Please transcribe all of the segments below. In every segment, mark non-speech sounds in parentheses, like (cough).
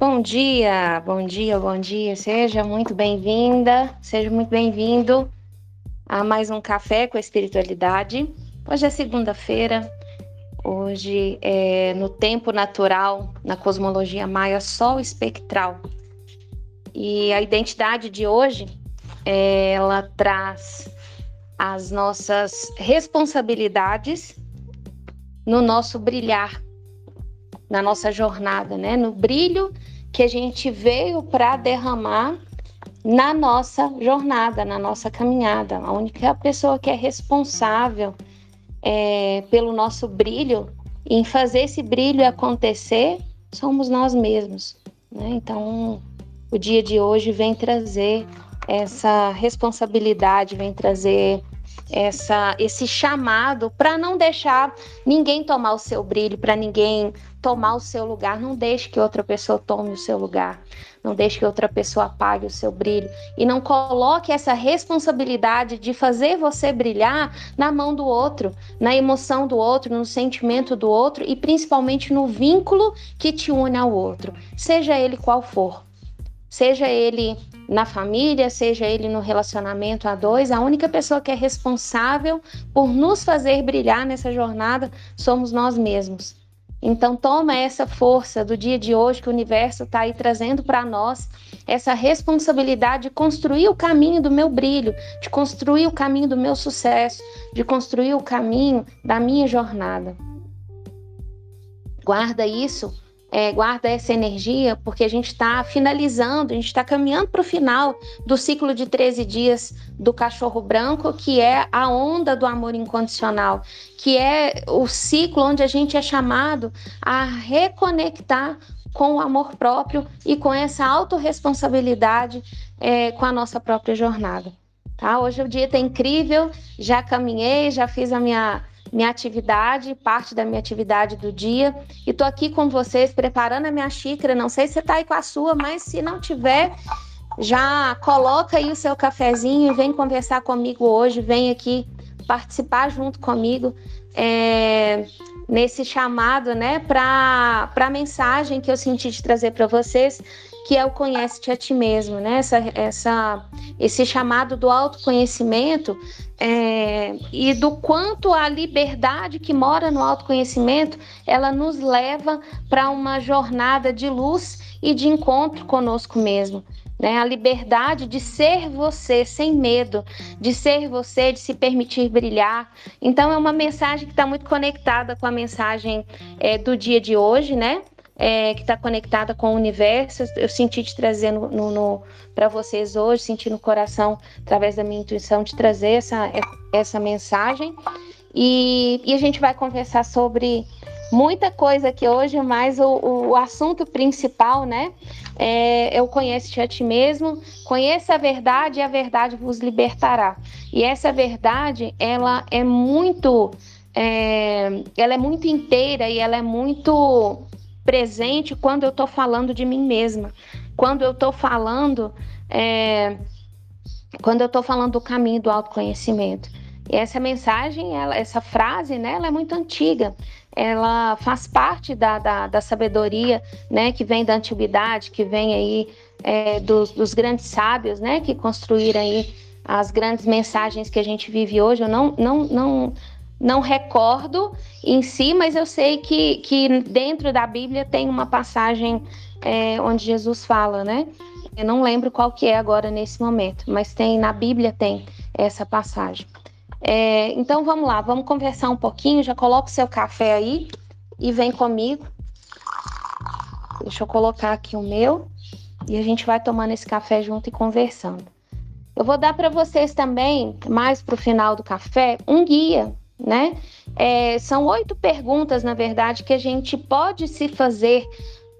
Bom dia, bom dia, bom dia. Seja muito bem-vinda, seja muito bem-vindo a mais um Café com a Espiritualidade. Hoje é segunda-feira, hoje é no tempo natural, na cosmologia maia, sol espectral. E a identidade de hoje, ela traz as nossas responsabilidades no nosso brilhar, na nossa jornada, né? No brilho que a gente veio para derramar na nossa jornada, na nossa caminhada. A única pessoa que é responsável é, pelo nosso brilho, em fazer esse brilho acontecer, somos nós mesmos. Né? Então, o dia de hoje vem trazer essa responsabilidade, vem trazer essa, esse chamado para não deixar ninguém tomar o seu brilho, para ninguém tomar o seu lugar. Não deixe que outra pessoa tome o seu lugar. Não deixe que outra pessoa apague o seu brilho. E não coloque essa responsabilidade de fazer você brilhar na mão do outro, na emoção do outro, no sentimento do outro e principalmente no vínculo que te une ao outro, seja ele qual for. Seja ele na família, seja ele no relacionamento a dois, a única pessoa que é responsável por nos fazer brilhar nessa jornada somos nós mesmos. Então toma essa força do dia de hoje que o universo está aí trazendo para nós, essa responsabilidade de construir o caminho do meu brilho, de construir o caminho do meu sucesso, de construir o caminho da minha jornada. Guarda isso é, guarda essa energia, porque a gente está finalizando, a gente está caminhando para o final do ciclo de 13 dias do cachorro branco, que é a onda do amor incondicional, que é o ciclo onde a gente é chamado a reconectar com o amor próprio e com essa autorresponsabilidade é, com a nossa própria jornada. Tá? Hoje o dia está incrível, já caminhei, já fiz a minha minha atividade, parte da minha atividade do dia. E tô aqui com vocês preparando a minha xícara. Não sei se você tá aí com a sua, mas se não tiver, já coloca aí o seu cafezinho e vem conversar comigo hoje. Vem aqui participar junto comigo é, nesse chamado, né, para a mensagem que eu senti de trazer para vocês que é o conhece-te a ti mesmo, né? Essa, essa, esse chamado do autoconhecimento é, e do quanto a liberdade que mora no autoconhecimento ela nos leva para uma jornada de luz e de encontro conosco mesmo. Né? A liberdade de ser você sem medo, de ser você, de se permitir brilhar. Então, é uma mensagem que está muito conectada com a mensagem é, do dia de hoje, né? É, que está conectada com o universo. Eu senti no, no para vocês hoje, senti no coração, através da minha intuição, de trazer essa, essa mensagem. E, e a gente vai conversar sobre muita coisa aqui hoje, mas o, o assunto principal, né? É, eu conheço a ti mesmo, conheça a verdade e a verdade vos libertará. E essa verdade, ela é muito, é, ela é muito inteira e ela é muito presente quando eu estou falando de mim mesma, quando eu estou falando, é, quando eu estou falando do caminho do autoconhecimento. E essa mensagem, ela, essa frase, né, ela é muito antiga. Ela faz parte da, da, da sabedoria, né, que vem da antiguidade, que vem aí é, dos, dos grandes sábios, né, que construíram aí as grandes mensagens que a gente vive hoje. Eu não, não, não, não recordo em si, mas eu sei que, que dentro da Bíblia tem uma passagem é, onde Jesus fala, né? Eu não lembro qual que é agora nesse momento, mas tem na Bíblia tem essa passagem. É, então vamos lá, vamos conversar um pouquinho. Já coloca o seu café aí e vem comigo. Deixa eu colocar aqui o meu e a gente vai tomando esse café junto e conversando. Eu vou dar para vocês também, mais para o final do café, um guia né? É, são oito perguntas, na verdade, que a gente pode se fazer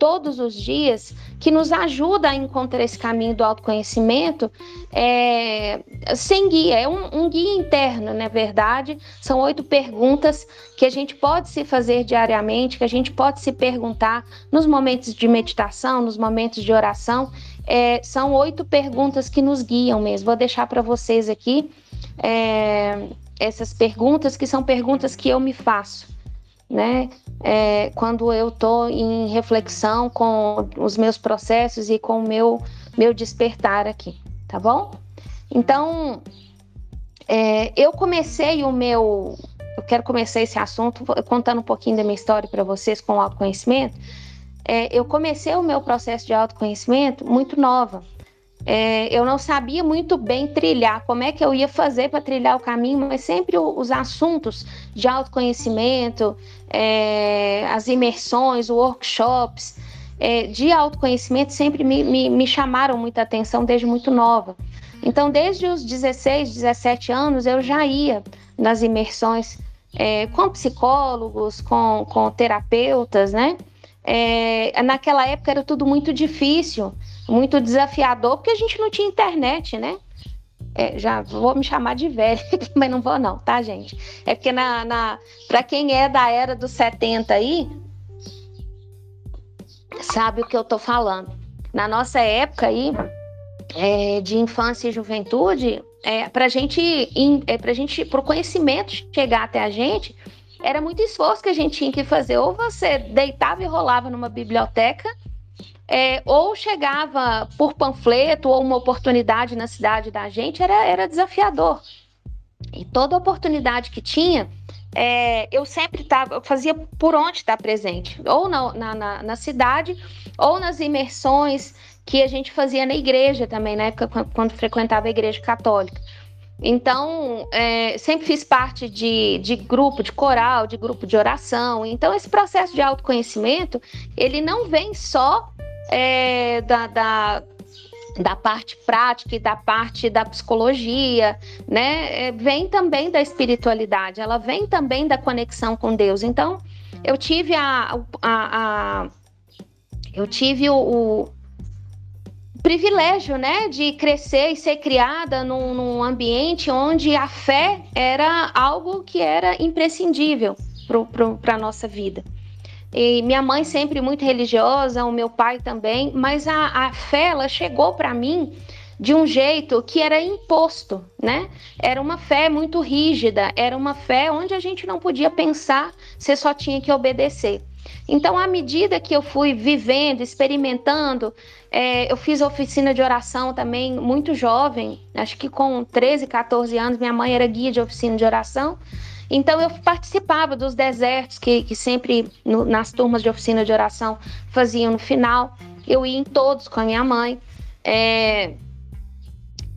todos os dias que nos ajuda a encontrar esse caminho do autoconhecimento é, sem guia, é um, um, guia interno, na verdade. São oito perguntas que a gente pode se fazer diariamente, que a gente pode se perguntar nos momentos de meditação, nos momentos de oração. É, são oito perguntas que nos guiam mesmo. Vou deixar para vocês aqui. É, essas perguntas, que são perguntas que eu me faço. né? É, quando eu estou em reflexão com os meus processos e com o meu, meu despertar aqui, tá bom? Então, é, eu comecei o meu. Eu quero começar esse assunto contando um pouquinho da minha história para vocês com o autoconhecimento. É, eu comecei o meu processo de autoconhecimento muito nova é, eu não sabia muito bem trilhar, como é que eu ia fazer para trilhar o caminho, mas sempre os assuntos de autoconhecimento, é, as imersões, workshops é, de autoconhecimento sempre me, me, me chamaram muita atenção desde muito nova. Então, desde os 16, 17 anos, eu já ia nas imersões é, com psicólogos, com, com terapeutas, né? É, naquela época era tudo muito difícil muito desafiador, porque a gente não tinha internet, né? É, já vou me chamar de velho, (laughs) mas não vou não, tá, gente? É porque na, na para quem é da era dos 70 aí, sabe o que eu tô falando. Na nossa época aí, é, de infância e juventude, é, para gente, é, para gente, para o conhecimento chegar até a gente, era muito esforço que a gente tinha que fazer. Ou você deitava e rolava numa biblioteca, é, ou chegava por panfleto ou uma oportunidade na cidade da gente, era, era desafiador. E toda oportunidade que tinha, é, eu sempre tava, eu fazia por onde estar presente, ou na, na, na, cidade, ou nas imersões que a gente fazia na igreja também, na época quando, quando frequentava a igreja católica. Então, é, sempre fiz parte de, de grupo de coral, de grupo de oração. Então, esse processo de autoconhecimento, ele não vem só é, da, da, da parte prática e da parte da psicologia, né? É, vem também da espiritualidade, ela vem também da conexão com Deus. Então, eu tive a, a, a eu tive o, o, privilégio, né, de crescer e ser criada num, num ambiente onde a fé era algo que era imprescindível para a nossa vida. E minha mãe sempre muito religiosa, o meu pai também, mas a, a fé ela chegou para mim de um jeito que era imposto, né? Era uma fé muito rígida, era uma fé onde a gente não podia pensar, você só tinha que obedecer. Então, à medida que eu fui vivendo, experimentando, é, eu fiz oficina de oração também muito jovem, acho que com 13, 14 anos, minha mãe era guia de oficina de oração. Então eu participava dos desertos que, que sempre no, nas turmas de oficina de oração faziam no final. Eu ia em todos com a minha mãe. É...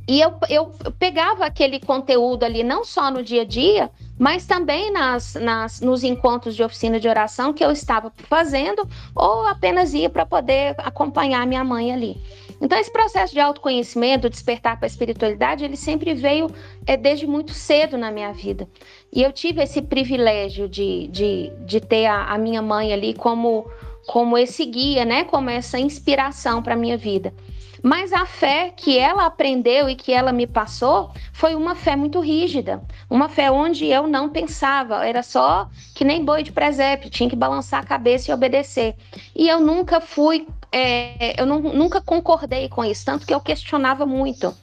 E eu, eu pegava aquele conteúdo ali, não só no dia a dia, mas também nas, nas, nos encontros de oficina de oração que eu estava fazendo, ou apenas ia para poder acompanhar minha mãe ali. Então, esse processo de autoconhecimento, despertar para a espiritualidade, ele sempre veio é, desde muito cedo na minha vida. E eu tive esse privilégio de, de, de ter a, a minha mãe ali como, como esse guia, né? como essa inspiração para a minha vida. Mas a fé que ela aprendeu e que ela me passou foi uma fé muito rígida, uma fé onde eu não pensava, era só que nem boi de presépio, tinha que balançar a cabeça e obedecer. E eu nunca fui é, eu não, nunca concordei com isso, tanto que eu questionava muito.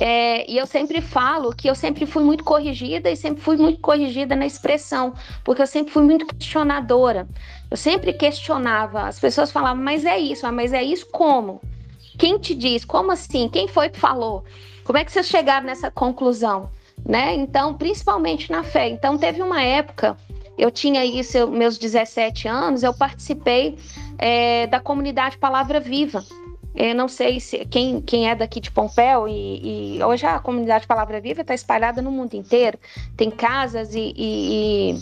É, e eu sempre falo que eu sempre fui muito corrigida e sempre fui muito corrigida na expressão, porque eu sempre fui muito questionadora. Eu sempre questionava. As pessoas falavam, mas é isso, ah, mas é isso como? Quem te diz? Como assim? Quem foi que falou? Como é que vocês chegaram nessa conclusão? Né? Então, principalmente na fé. Então, teve uma época, eu tinha isso, meus 17 anos, eu participei é, da comunidade Palavra Viva. Eu não sei se quem, quem é daqui de Pompéu e, e hoje a comunidade Palavra Viva está espalhada no mundo inteiro. Tem casas e, e,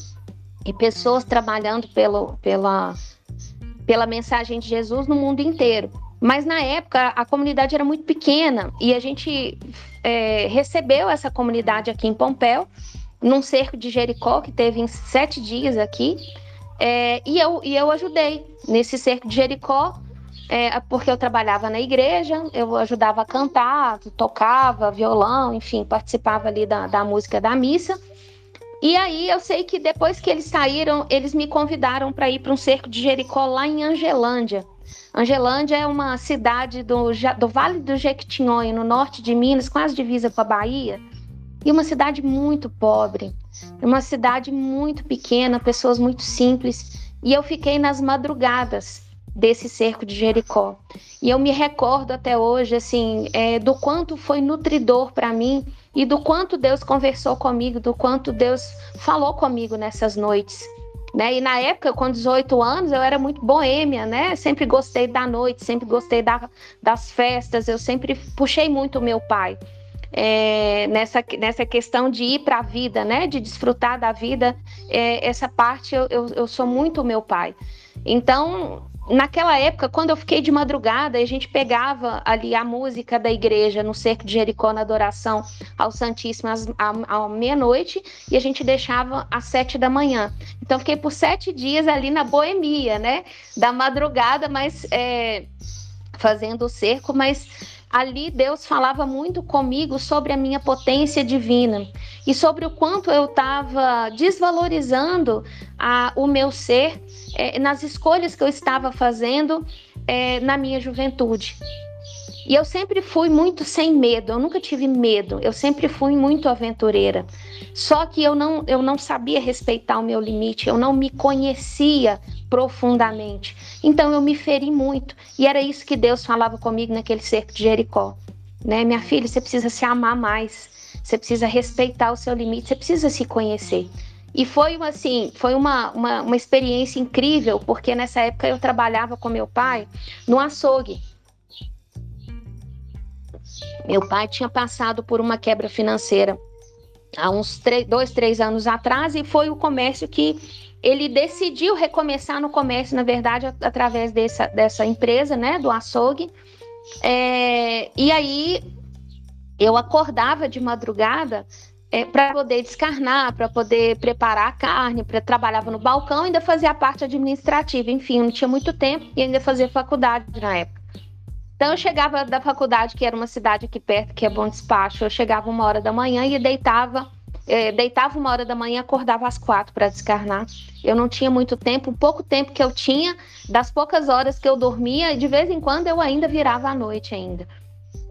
e pessoas trabalhando pelo, pela, pela mensagem de Jesus no mundo inteiro. Mas na época a comunidade era muito pequena e a gente é, recebeu essa comunidade aqui em Pompéu, num cerco de Jericó que teve em sete dias aqui. É, e, eu, e eu ajudei nesse cerco de Jericó, é, porque eu trabalhava na igreja, eu ajudava a cantar, tocava violão, enfim, participava ali da, da música da missa. E aí eu sei que depois que eles saíram, eles me convidaram para ir para um cerco de Jericó lá em Angelândia. Angelândia é uma cidade do, do Vale do Jequitinhonha, no norte de Minas, quase divisa com a Bahia. E uma cidade muito pobre, uma cidade muito pequena, pessoas muito simples. E eu fiquei nas madrugadas desse cerco de Jericó. E eu me recordo até hoje, assim, é, do quanto foi nutridor para mim e do quanto Deus conversou comigo, do quanto Deus falou comigo nessas noites. Né? E na época, com 18 anos, eu era muito boêmia, né? Sempre gostei da noite, sempre gostei da, das festas, eu sempre puxei muito o meu pai. É, nessa, nessa questão de ir para a vida, né? De desfrutar da vida, é, essa parte eu, eu, eu sou muito meu pai. Então, naquela época, quando eu fiquei de madrugada, a gente pegava ali a música da igreja no cerco de Jericó na adoração ao Santíssimo à, meia-noite e a gente deixava às sete da manhã. Então fiquei por sete dias ali na boemia, né? Da madrugada, mas é, fazendo o cerco, mas ali Deus falava muito comigo sobre a minha potência divina e sobre o quanto eu estava desvalorizando a, o meu ser é, nas escolhas que eu estava fazendo é, na minha juventude. E eu sempre fui muito sem medo, eu nunca tive medo, eu sempre fui muito aventureira. Só que eu não, eu não sabia respeitar o meu limite, eu não me conhecia profundamente. Então eu me feri muito. E era isso que Deus falava comigo naquele cerco de Jericó. Né? Minha filha, você precisa se amar mais, você precisa respeitar o seu limite, você precisa se conhecer. E foi assim, foi uma, uma, uma experiência incrível, porque nessa época eu trabalhava com meu pai no açougue. Meu pai tinha passado por uma quebra financeira há uns três, dois, três anos atrás, e foi o comércio que ele decidiu recomeçar no comércio, na verdade, através dessa, dessa empresa, né, do açougue. É, e aí eu acordava de madrugada é, para poder descarnar, para poder preparar a carne, para trabalhava no balcão, ainda fazia a parte administrativa. Enfim, não tinha muito tempo e ainda fazia faculdade na época. Então eu chegava da faculdade, que era uma cidade aqui perto, que é Bom Despacho, eu chegava uma hora da manhã e deitava, é, deitava uma hora da manhã, acordava às quatro para descarnar. Eu não tinha muito tempo, pouco tempo que eu tinha, das poucas horas que eu dormia, de vez em quando eu ainda virava à noite ainda.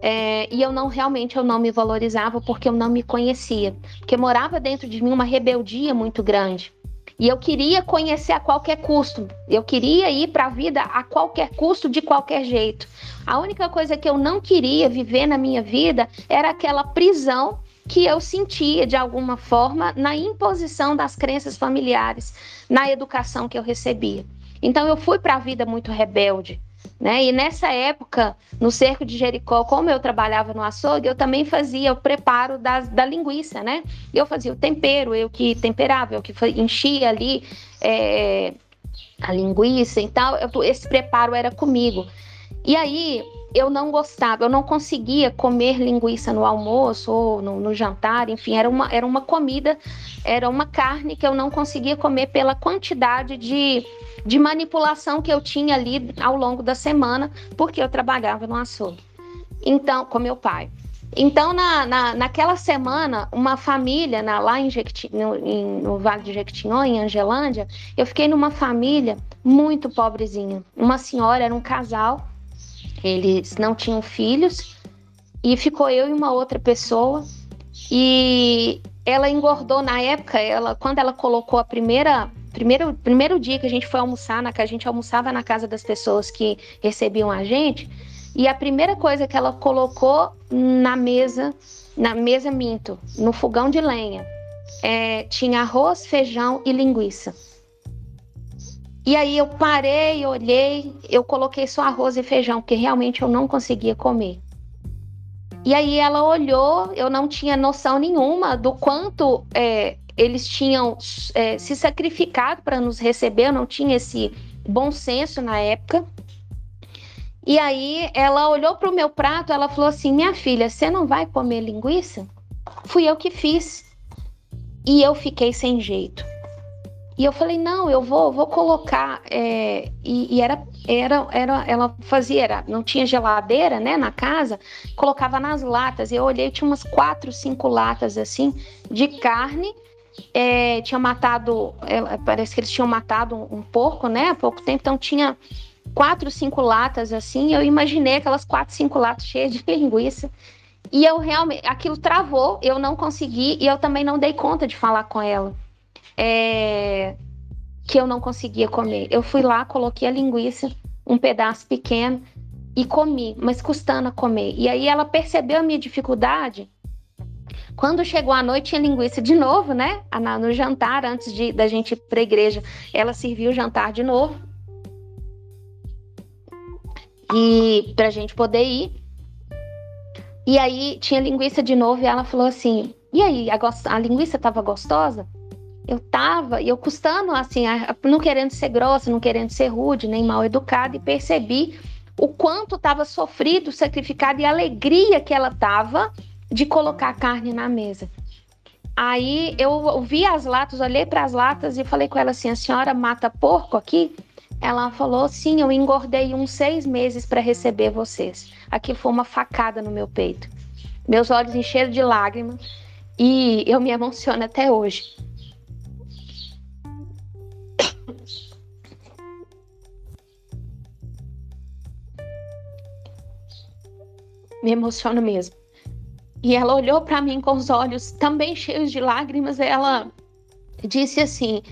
É, e eu não realmente eu não me valorizava porque eu não me conhecia, porque morava dentro de mim uma rebeldia muito grande. E eu queria conhecer a qualquer custo. Eu queria ir para a vida a qualquer custo, de qualquer jeito. A única coisa que eu não queria viver na minha vida era aquela prisão que eu sentia de alguma forma na imposição das crenças familiares, na educação que eu recebia. Então eu fui para a vida muito rebelde. Né? E nessa época, no cerco de Jericó, como eu trabalhava no açougue, eu também fazia o preparo das, da linguiça, né? Eu fazia o tempero, eu que temperava, eu que enchia ali é, a linguiça e tal. Esse preparo era comigo. E aí eu não gostava, eu não conseguia comer linguiça no almoço ou no, no, jantar, enfim, era uma, era uma comida, era uma carne que eu não conseguia comer pela quantidade de de manipulação que eu tinha ali ao longo da semana, porque eu trabalhava no açougue. Então, com meu pai. Então, na, na, naquela semana, uma família na, lá em Jequiti, no, em, no, Vale de Jequitinhonha, em Angelândia, eu fiquei numa família muito pobrezinha. Uma senhora, era um casal, eles não tinham filhos, e ficou eu e uma outra pessoa. E ela engordou na época, ela, quando ela colocou a primeira primeiro, primeiro dia que a gente foi almoçar, na, que a gente almoçava na casa das pessoas que recebiam a gente, e a primeira coisa que ela colocou na mesa, na mesa minto, no fogão de lenha, é, tinha arroz, feijão e linguiça. E aí eu parei, olhei, eu coloquei só arroz e feijão, porque realmente eu não conseguia comer. E aí ela olhou, eu não tinha noção nenhuma do quanto é, eles tinham é, se sacrificado para nos receber, eu não tinha esse bom senso na época. E aí ela olhou para o meu prato, ela falou assim: Minha filha, você não vai comer linguiça? Fui eu que fiz. E eu fiquei sem jeito. E eu falei: Não, eu vou, vou colocar. É... E, e, era, era, era, ela fazia, era, não tinha geladeira, né, na casa, colocava nas latas. Eu olhei, tinha umas quatro, cinco latas assim de carne é, tinha matado, é, parece que eles tinham matado um, um, porco, né, há pouco tempo, então tinha quatro, cinco latas assim. Eu imaginei aquelas quatro, cinco latas cheias de (laughs) linguiça. E eu realmente, aquilo travou, eu não consegui e eu também não dei conta de falar com ela. É, que eu não conseguia comer. Eu fui lá, coloquei a linguiça, um pedaço pequeno e comi, mas custando a comer. E aí ela percebeu a minha dificuldade. Quando chegou a noite, tinha linguiça de novo, né? No jantar, antes de, da gente ir para a igreja, ela serviu o jantar de novo. E para a gente poder ir. E aí tinha linguiça de novo e ela falou assim: E aí, a, a linguiça estava gostosa? Eu tava, e eu custando assim, não querendo ser grossa, não querendo ser rude, nem mal educada, e percebi o quanto estava sofrido, sacrificado e a alegria que ela tava de colocar a carne na mesa. Aí eu vi as latas, olhei para as latas e falei com ela assim: a senhora mata porco aqui? Ela falou: sim, eu engordei uns seis meses para receber vocês. Aqui foi uma facada no meu peito. Meus olhos encheram de lágrimas e eu me (laughs) emociono até hoje. Me emociono mesmo. E ela olhou para mim com os olhos também cheios de lágrimas. E ela disse assim: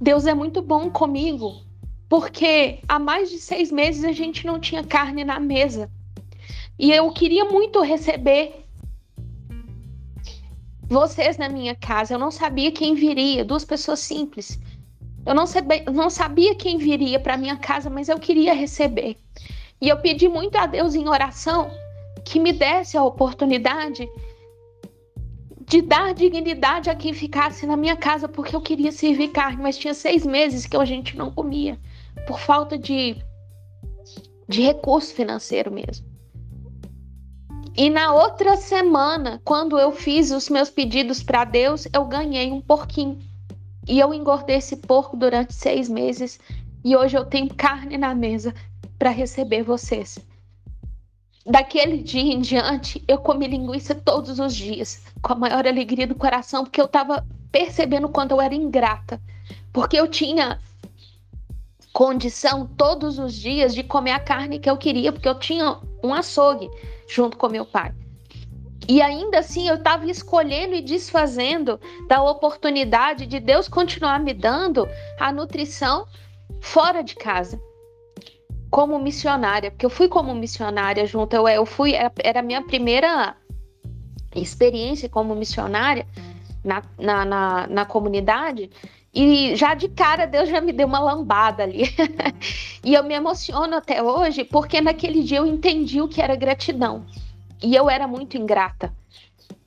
Deus é muito bom comigo, porque há mais de seis meses a gente não tinha carne na mesa. E eu queria muito receber vocês na minha casa. Eu não sabia quem viria, duas pessoas simples. Eu não sabia, não sabia quem viria para minha casa, mas eu queria receber. E eu pedi muito a Deus em oração que me desse a oportunidade de dar dignidade a quem ficasse na minha casa, porque eu queria servir carne, mas tinha seis meses que a gente não comia, por falta de, de recurso financeiro mesmo. E na outra semana, quando eu fiz os meus pedidos para Deus, eu ganhei um porquinho. E eu engordei esse porco durante seis meses. E hoje eu tenho carne na mesa para receber vocês. Daquele dia em diante, eu comi linguiça todos os dias, com a maior alegria do coração, porque eu estava percebendo quanto eu era ingrata. Porque eu tinha condição todos os dias de comer a carne que eu queria, porque eu tinha um açougue junto com meu pai. E ainda assim eu estava escolhendo e desfazendo da oportunidade de Deus continuar me dando a nutrição fora de casa como missionária, porque eu fui como missionária junto, eu, eu fui, era a minha primeira experiência como missionária na, na, na, na comunidade, e já de cara Deus já me deu uma lambada ali. (laughs) e eu me emociono até hoje, porque naquele dia eu entendi o que era gratidão. E eu era muito ingrata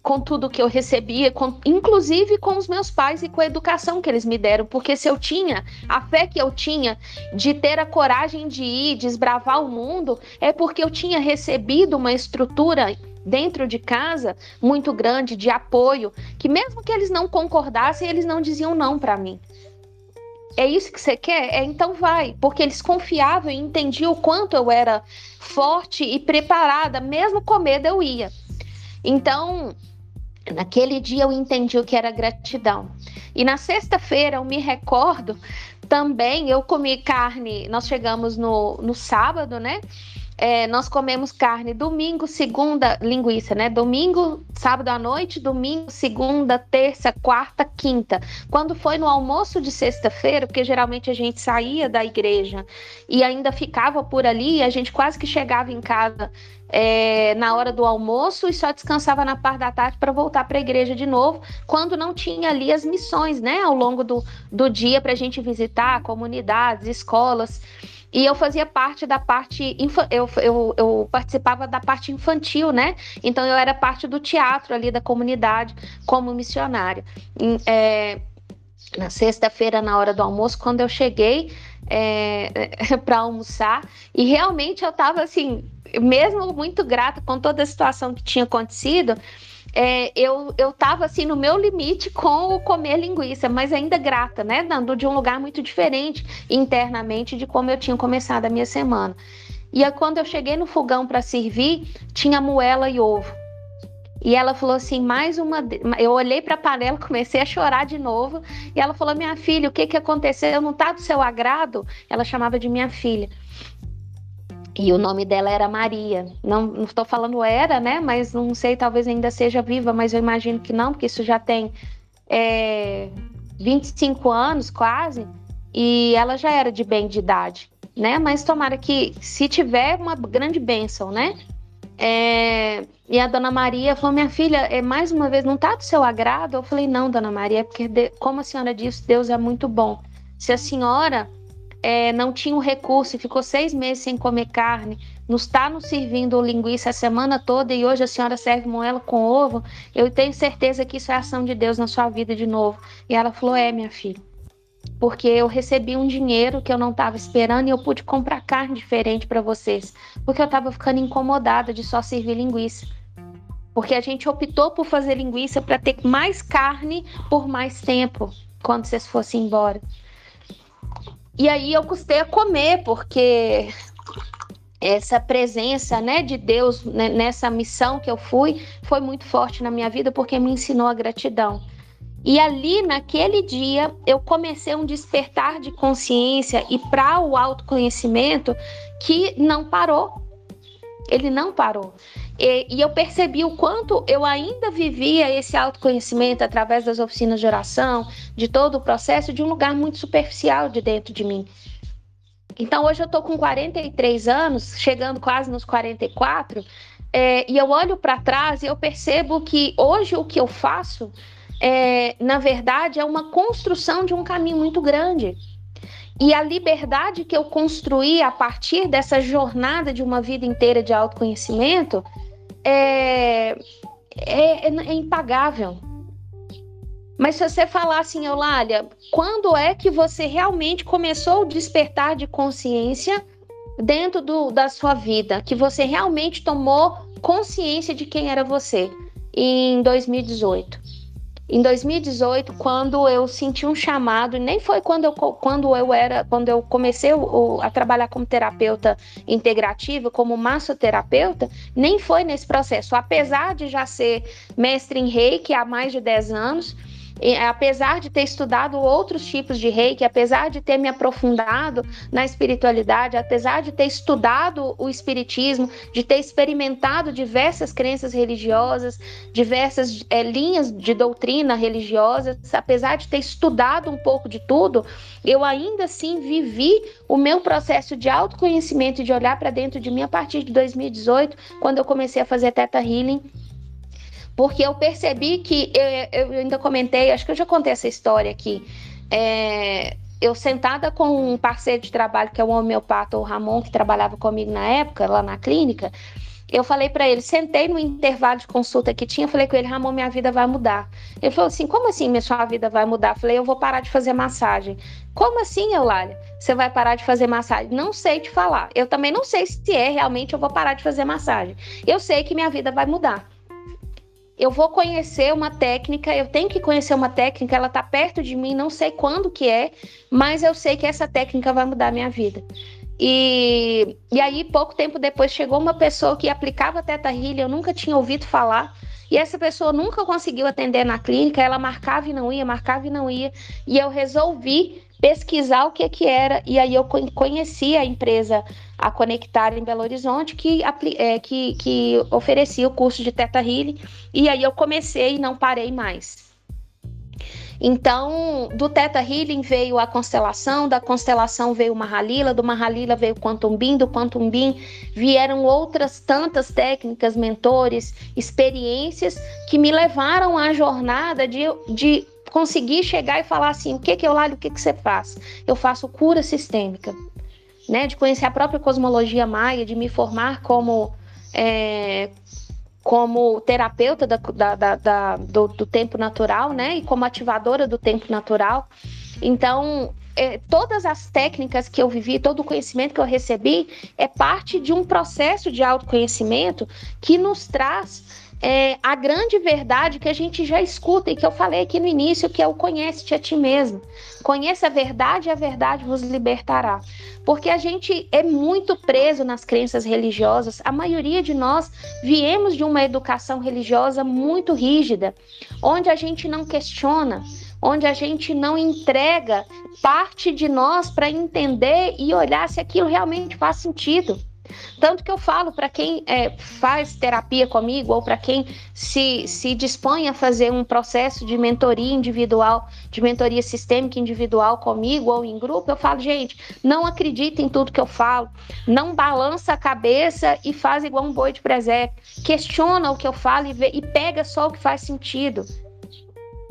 com tudo que eu recebia, com, inclusive com os meus pais e com a educação que eles me deram, porque se eu tinha a fé que eu tinha de ter a coragem de ir, desbravar o mundo, é porque eu tinha recebido uma estrutura dentro de casa muito grande de apoio, que mesmo que eles não concordassem, eles não diziam não para mim. É isso que você quer? É, então vai, porque eles confiavam e entendiam o quanto eu era forte e preparada, mesmo com medo eu ia. Então, Naquele dia eu entendi o que era gratidão. E na sexta-feira eu me recordo também, eu comi carne, nós chegamos no, no sábado, né? É, nós comemos carne domingo, segunda, linguiça, né? Domingo, sábado à noite, domingo, segunda, terça, quarta, quinta. Quando foi no almoço de sexta-feira, porque geralmente a gente saía da igreja e ainda ficava por ali, a gente quase que chegava em casa é, na hora do almoço e só descansava na parte da tarde para voltar para a igreja de novo, quando não tinha ali as missões, né, ao longo do, do dia para a gente visitar comunidades, escolas. E eu fazia parte da parte, eu, eu, eu participava da parte infantil, né? Então eu era parte do teatro ali da comunidade como missionária. É, na sexta-feira, na hora do almoço, quando eu cheguei é, (laughs) para almoçar, e realmente eu estava assim, mesmo muito grata com toda a situação que tinha acontecido, é, eu, eu tava assim no meu limite com o comer linguiça, mas ainda grata, né? Dando de um lugar muito diferente internamente de como eu tinha começado a minha semana. E aí, quando eu cheguei no fogão para servir, tinha moela e ovo. E ela falou assim: mais uma. Eu olhei para a panela, (laughs) comecei a chorar de novo. E ela falou: Minha filha, o que, que aconteceu? Não está do seu agrado? Ela chamava de minha filha. E o nome dela era Maria. Não estou falando era, né? Mas não sei, talvez ainda seja viva, mas eu imagino que não, porque isso já tem é, 25 anos quase, e ela já era de bem de idade, né? Mas tomara que, se tiver, uma grande bênção, né? É, e a dona Maria falou: Minha filha, é, mais uma vez, não está do seu agrado? Eu falei: Não, dona Maria, porque, de, como a senhora disse, Deus é muito bom. Se a senhora é, não tinha o recurso e ficou seis meses sem comer carne, nos está nos servindo linguiça a semana toda e hoje a senhora serve moela com ovo, eu tenho certeza que isso é ação de Deus na sua vida de novo. E ela falou: É, minha filha. Porque eu recebi um dinheiro que eu não estava esperando e eu pude comprar carne diferente para vocês. Porque eu estava ficando incomodada de só servir linguiça. Porque a gente optou por fazer linguiça para ter mais carne por mais tempo quando vocês fossem embora. E aí eu custei a comer, porque essa presença né, de Deus né, nessa missão que eu fui foi muito forte na minha vida, porque me ensinou a gratidão. E ali, naquele dia, eu comecei um despertar de consciência e para o autoconhecimento que não parou. Ele não parou. E, e, eu percebi o quanto eu ainda vivia esse autoconhecimento através das oficinas de oração, de todo o processo, de um lugar muito superficial de dentro de mim. Então, hoje eu estou com 43 anos, chegando quase nos 44, é, e eu olho para trás e eu percebo que hoje o que eu faço, é, na verdade, é uma construção de um caminho muito grande. E a liberdade que eu construí a partir dessa jornada de uma vida inteira de autoconhecimento é, é, é impagável. Mas se você falar assim, Eulália, quando é que você realmente começou o despertar de consciência dentro do, da sua vida? Que você realmente tomou consciência de quem era você? Em 2018 em 2018, quando eu senti um chamado, nem foi quando eu, quando eu era, quando eu comecei o, a trabalhar como terapeuta integrativa, como massoterapeuta, nem foi nesse processo. Apesar de já ser mestre em reiki há mais de 10 anos, apesar de ter estudado outros tipos de reiki, apesar de ter me aprofundado na espiritualidade, apesar de ter estudado o espiritismo, de ter experimentado diversas crenças religiosas, diversas é, linhas de doutrina religiosas, apesar de ter estudado um pouco de tudo, eu ainda assim vivi o meu processo de autoconhecimento e de olhar para dentro de mim a partir de 2018, quando eu comecei a fazer Teta Healing porque eu percebi que, eu, eu ainda comentei, acho que eu já contei essa história aqui, é, eu sentada com um parceiro de trabalho, que é o homeopata, o Ramon, que trabalhava comigo na época, lá na clínica, eu falei para ele, sentei no intervalo de consulta que tinha, falei com ele, Ramon, minha vida vai mudar. Ele falou assim, como assim minha sua vida vai mudar? Eu falei, eu vou parar de fazer massagem. Como assim, Eulália? Você vai parar de fazer massagem? Não sei te falar. Eu também não sei se é realmente eu vou parar de fazer massagem. Eu sei que minha vida vai mudar eu vou conhecer uma técnica, eu tenho que conhecer uma técnica, ela está perto de mim, não sei quando que é, mas eu sei que essa técnica vai mudar a minha vida. E, e aí, pouco tempo depois, chegou uma pessoa que aplicava Teta Healing, eu nunca tinha ouvido falar, e essa pessoa nunca conseguiu atender na clínica, ela marcava e não ia, marcava e não ia, e eu resolvi pesquisar o que que era, e aí eu conheci a empresa a Conectar em Belo Horizonte, que, é, que, que oferecia o curso de Teta Healing, e aí eu comecei e não parei mais. Então, do Teta Healing veio a constelação, da constelação veio o Mahalila, do Mahalila veio o Quantum Beam, do Quantum Beam vieram outras tantas técnicas, mentores, experiências que me levaram à jornada de, de conseguir chegar e falar assim, o que que eu lá, o que que você faz? Eu faço cura sistêmica né, de conhecer a própria cosmologia maia, de me formar como é, como terapeuta da, da, da, do, do, tempo natural, né, e como ativadora do tempo natural. Então, é, todas as técnicas que eu vivi, todo o conhecimento que eu recebi, é parte de um processo de autoconhecimento que nos traz é, a grande verdade que a gente já escuta e que eu falei aqui no início, que é o conhece-te a ti mesmo. Conheça a verdade e a verdade vos libertará. Porque a gente é muito preso nas crenças religiosas. A maioria de nós viemos de uma educação religiosa muito rígida, onde a gente não questiona, onde a gente não entrega parte de nós para entender e olhar se aquilo realmente faz sentido. Tanto que eu falo para quem é, faz terapia comigo ou para quem se, se dispõe a fazer um processo de mentoria individual, de mentoria sistêmica individual comigo ou em grupo, eu falo, gente, não acredita em tudo que eu falo, não balança a cabeça e faz igual um boi de presépio, questiona o que eu falo e, vê, e pega só o que faz sentido.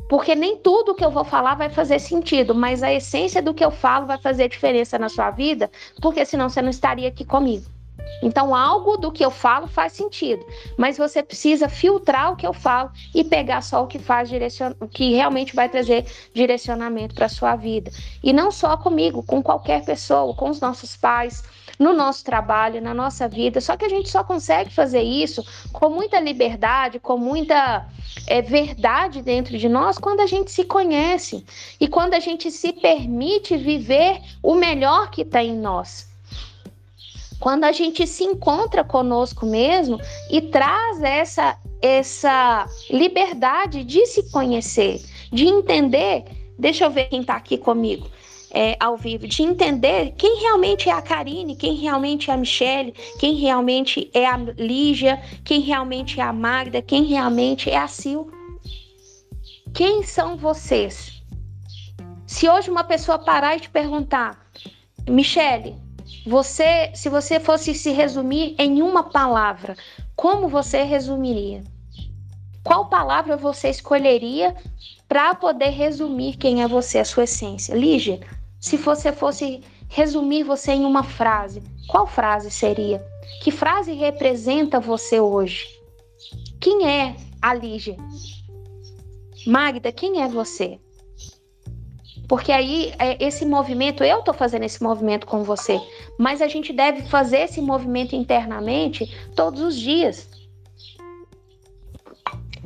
Porque nem tudo que eu vou falar vai fazer sentido, mas a essência do que eu falo vai fazer diferença na sua vida, porque senão você não estaria aqui comigo. Então, algo do que eu falo faz sentido, mas você precisa filtrar o que eu falo e pegar só o que faz direcion... o que realmente vai trazer direcionamento para a sua vida. E não só comigo, com qualquer pessoa, com os nossos pais, no nosso trabalho, na nossa vida. Só que a gente só consegue fazer isso com muita liberdade, com muita é, verdade dentro de nós quando a gente se conhece e quando a gente se permite viver o melhor que está em nós. Quando a gente se encontra conosco mesmo e traz essa essa liberdade de se conhecer, de entender. Deixa eu ver quem está aqui comigo. É, ao vivo, de entender quem realmente é a Karine, quem realmente é a Michelle, quem realmente é a Lígia, quem realmente é a Magda, quem realmente é a Sil. Quem são vocês? Se hoje uma pessoa parar e te perguntar, Michelle, você, se você fosse se resumir em uma palavra, como você resumiria? Qual palavra você escolheria para poder resumir quem é você, a sua essência? Lígia, se você fosse resumir você em uma frase, qual frase seria? Que frase representa você hoje? Quem é a Lígia? Magda, quem é você? Porque aí, é, esse movimento, eu estou fazendo esse movimento com você, mas a gente deve fazer esse movimento internamente todos os dias.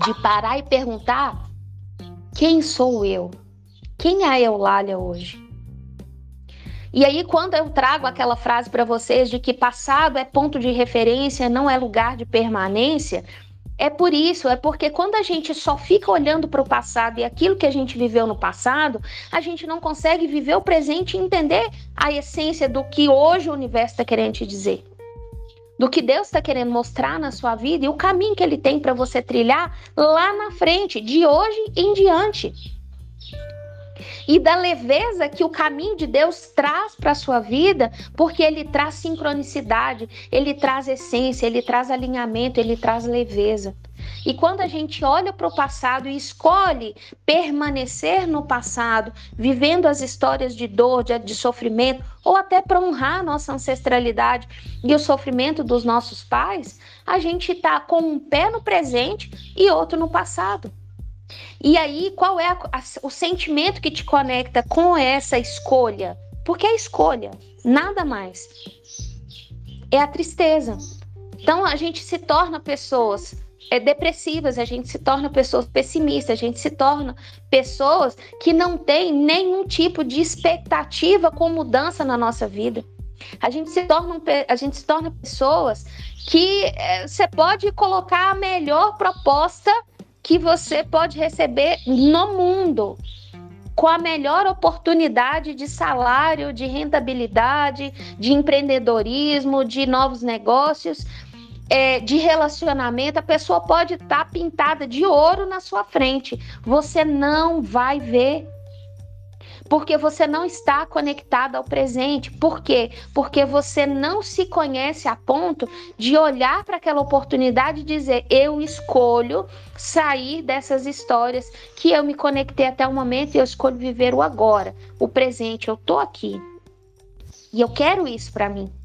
De parar e perguntar: quem sou eu? Quem é a Eulália hoje? E aí, quando eu trago aquela frase para vocês de que passado é ponto de referência, não é lugar de permanência, é por isso, é porque quando a gente só fica olhando para o passado e aquilo que a gente viveu no passado, a gente não consegue viver o presente e entender a essência do que hoje o universo está querendo te dizer. Do que Deus está querendo mostrar na sua vida e o caminho que Ele tem para você trilhar lá na frente, de hoje em diante e da leveza que o caminho de Deus traz para a sua vida, porque ele traz sincronicidade, ele traz essência, ele traz alinhamento, ele traz leveza. E quando a gente olha para o passado e escolhe permanecer no passado, vivendo as histórias de dor, de, de sofrimento, ou até para honrar a nossa ancestralidade e o sofrimento dos nossos pais, a gente está com um pé no presente e outro no passado. E aí, qual é a, a, o sentimento que te conecta com essa escolha? Porque é escolha, nada mais. É a tristeza. Então, a gente se torna pessoas é, depressivas, a gente se torna pessoas pessimistas, a gente se torna pessoas que não têm nenhum tipo de expectativa com mudança na nossa vida. A gente se torna, a gente se torna pessoas que é, você pode colocar a melhor proposta que você pode receber no mundo com a melhor oportunidade de salário, de rentabilidade, de empreendedorismo, de novos negócios, é, de relacionamento. A pessoa pode estar tá pintada de ouro na sua frente. Você não vai ver porque você não está conectado ao presente. Por quê? Porque você não se conhece a ponto de olhar para aquela oportunidade e dizer: eu escolho sair dessas histórias que eu me conectei até o momento e eu escolho viver o agora, o presente. Eu tô aqui. E eu quero isso para mim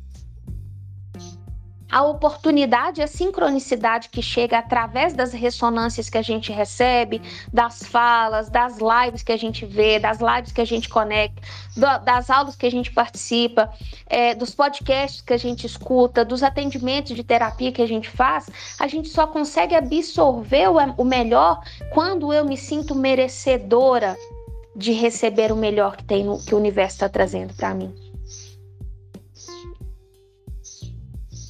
a oportunidade, a sincronicidade que chega através das ressonâncias que a gente recebe, das falas, das lives que a gente vê, das lives que a gente conecta, das aulas que a gente participa, é, dos podcasts que a gente escuta, dos atendimentos de terapia que a gente faz, a gente só consegue absorver o, o melhor quando eu me sinto merecedora de receber o melhor que tem que o universo está trazendo para mim.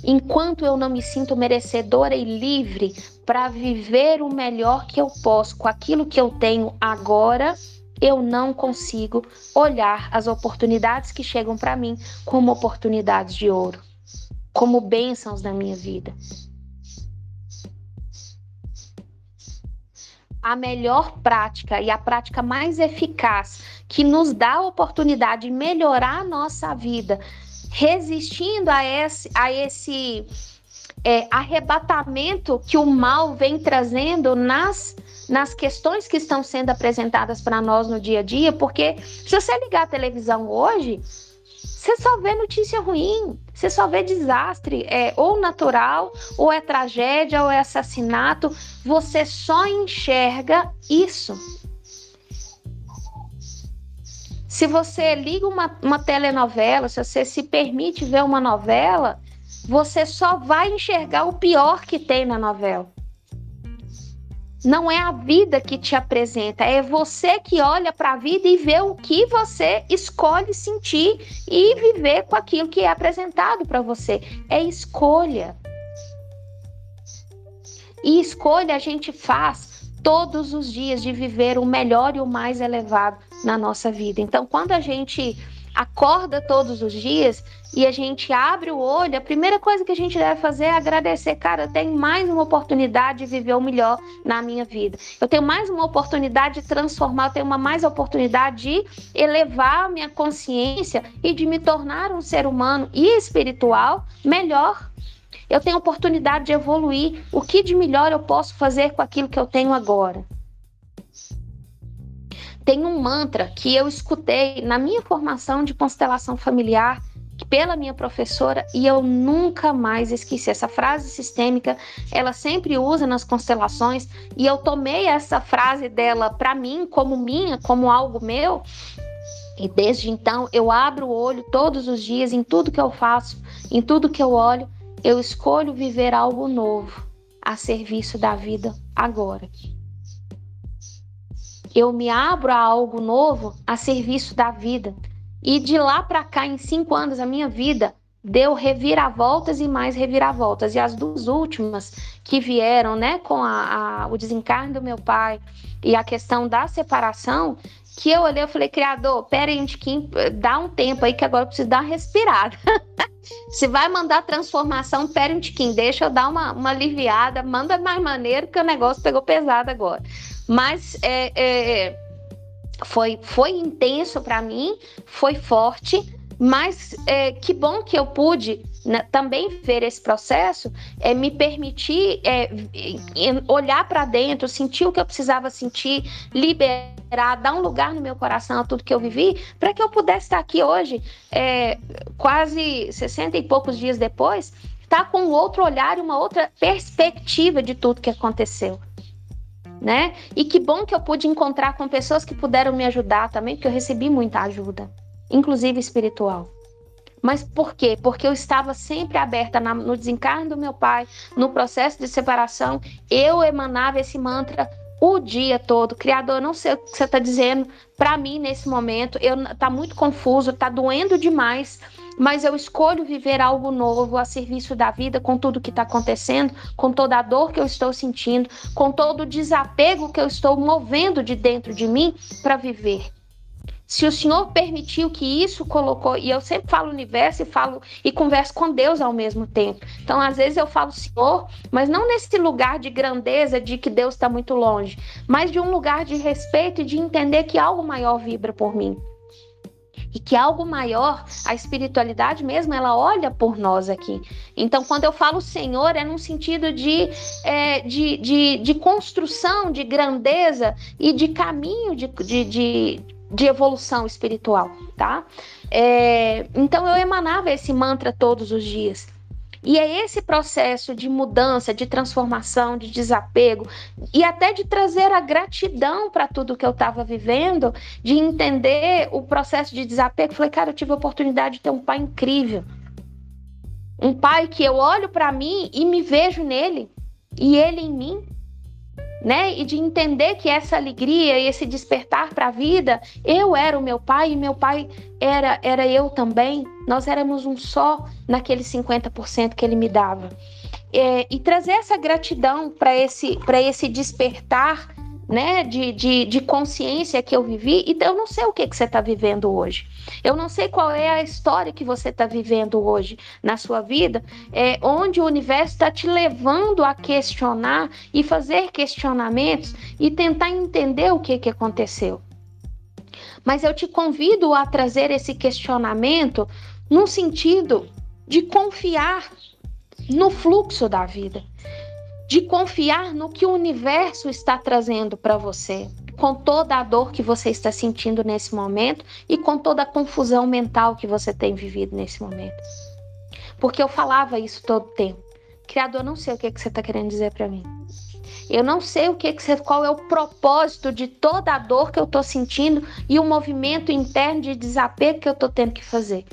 Enquanto eu não me sinto merecedora e livre para viver o melhor que eu posso com aquilo que eu tenho agora, eu não consigo olhar as oportunidades que chegam para mim como oportunidades de ouro. como bênçãos na minha vida. A melhor prática e a prática mais eficaz que nos dá a oportunidade de melhorar a nossa vida, resistindo a esse, a esse é, arrebatamento que o mal vem trazendo nas, nas questões que estão sendo apresentadas para nós no dia a dia, porque se você ligar a televisão hoje, você só vê notícia ruim, você só vê desastre, é ou natural, ou é tragédia, ou é assassinato, você só enxerga isso. Se você liga uma, uma telenovela, se você se permite ver uma novela, você só vai enxergar o pior que tem na novela. Não é a vida que te apresenta, é você que olha para a vida e vê o que você escolhe sentir e viver com aquilo que é apresentado para você. É escolha. E escolha a gente faz todos os dias de viver o melhor e o mais elevado na nossa vida. Então, quando a gente acorda todos os dias e a gente abre o olho, a primeira coisa que a gente deve fazer é agradecer. Cara, eu tenho mais uma oportunidade de viver o melhor na minha vida. Eu tenho mais uma oportunidade de transformar, eu tenho uma mais oportunidade de elevar a minha consciência e de me tornar um ser humano e espiritual melhor. Eu tenho oportunidade de evoluir. O que de melhor eu posso fazer com aquilo que eu tenho agora? Tem um mantra que eu escutei na minha formação de constelação familiar pela minha professora e eu nunca mais esqueci essa frase sistêmica. Ela sempre usa nas constelações e eu tomei essa frase dela para mim como minha, como algo meu. E desde então eu abro o olho todos os dias em tudo que eu faço, em tudo que eu olho, eu escolho viver algo novo a serviço da vida agora eu me abro a algo novo a serviço da vida. E de lá para cá, em cinco anos, a minha vida deu reviravoltas e mais reviravoltas. E as duas últimas que vieram, né, com a, a, o desencarne do meu pai e a questão da separação, que eu olhei e falei, criador, pera aí, Antiquim, dá um tempo aí que agora eu preciso dar uma respirada. (laughs) Se vai mandar transformação, pera um tiquinho, deixa eu dar uma, uma aliviada, manda mais maneiro que o negócio pegou pesado agora. Mas é, é, foi, foi intenso para mim, foi forte, mas é, que bom que eu pude né, também ver esse processo, é, me permitir é, olhar para dentro, sentir o que eu precisava sentir, liberar, dar um lugar no meu coração a tudo que eu vivi, para que eu pudesse estar aqui hoje, é, quase 60 e poucos dias depois, estar tá com outro olhar e uma outra perspectiva de tudo que aconteceu né? E que bom que eu pude encontrar com pessoas que puderam me ajudar também, porque eu recebi muita ajuda, inclusive espiritual. Mas por quê? Porque eu estava sempre aberta na, no desencarne do meu pai, no processo de separação, eu emanava esse mantra o dia todo. Criador, não sei o que você está dizendo para mim nesse momento, eu, tá muito confuso, tá doendo demais mas eu escolho viver algo novo a serviço da vida, com tudo que está acontecendo, com toda a dor que eu estou sentindo, com todo o desapego que eu estou movendo de dentro de mim para viver. Se o Senhor permitiu que isso colocou, e eu sempre falo universo e falo e converso com Deus ao mesmo tempo. Então, às vezes eu falo Senhor, mas não nesse lugar de grandeza de que Deus está muito longe, mas de um lugar de respeito e de entender que algo maior vibra por mim e que algo maior, a espiritualidade mesmo, ela olha por nós aqui. Então, quando eu falo Senhor, é num sentido de, é, de, de, de, construção, de grandeza e de caminho de, de, de, de evolução espiritual, tá? É, então, eu emanava esse mantra todos os dias. E é esse processo de mudança, de transformação, de desapego e até de trazer a gratidão para tudo que eu estava vivendo, de entender o processo de desapego. Falei, cara, eu tive a oportunidade de ter um pai incrível. Um pai que eu olho para mim e me vejo nele e ele em mim né? E de entender que essa alegria e esse despertar para a vida, eu era o meu pai e meu pai era era eu também. Nós éramos um só naquele 50% que ele me dava. É, e trazer essa gratidão para esse para esse despertar né, de, de, de, consciência que eu vivi, então eu não sei o que, que você está vivendo hoje. Eu não sei qual é a história que você está vivendo hoje na sua vida, é, onde o universo está te levando a questionar e fazer questionamentos e tentar entender o que, que aconteceu. Mas eu te convido a trazer esse questionamento no sentido de confiar no fluxo da vida de confiar no que o universo está trazendo para você, com toda a dor que você está sentindo nesse momento e com toda a confusão mental que você tem vivido nesse momento. Porque eu falava isso todo tempo. Criador, não sei o que, que você está querendo dizer para mim. Eu não sei o que, que você, qual é o propósito de toda a dor que eu estou sentindo e o movimento interno de desapego que eu estou tendo que fazer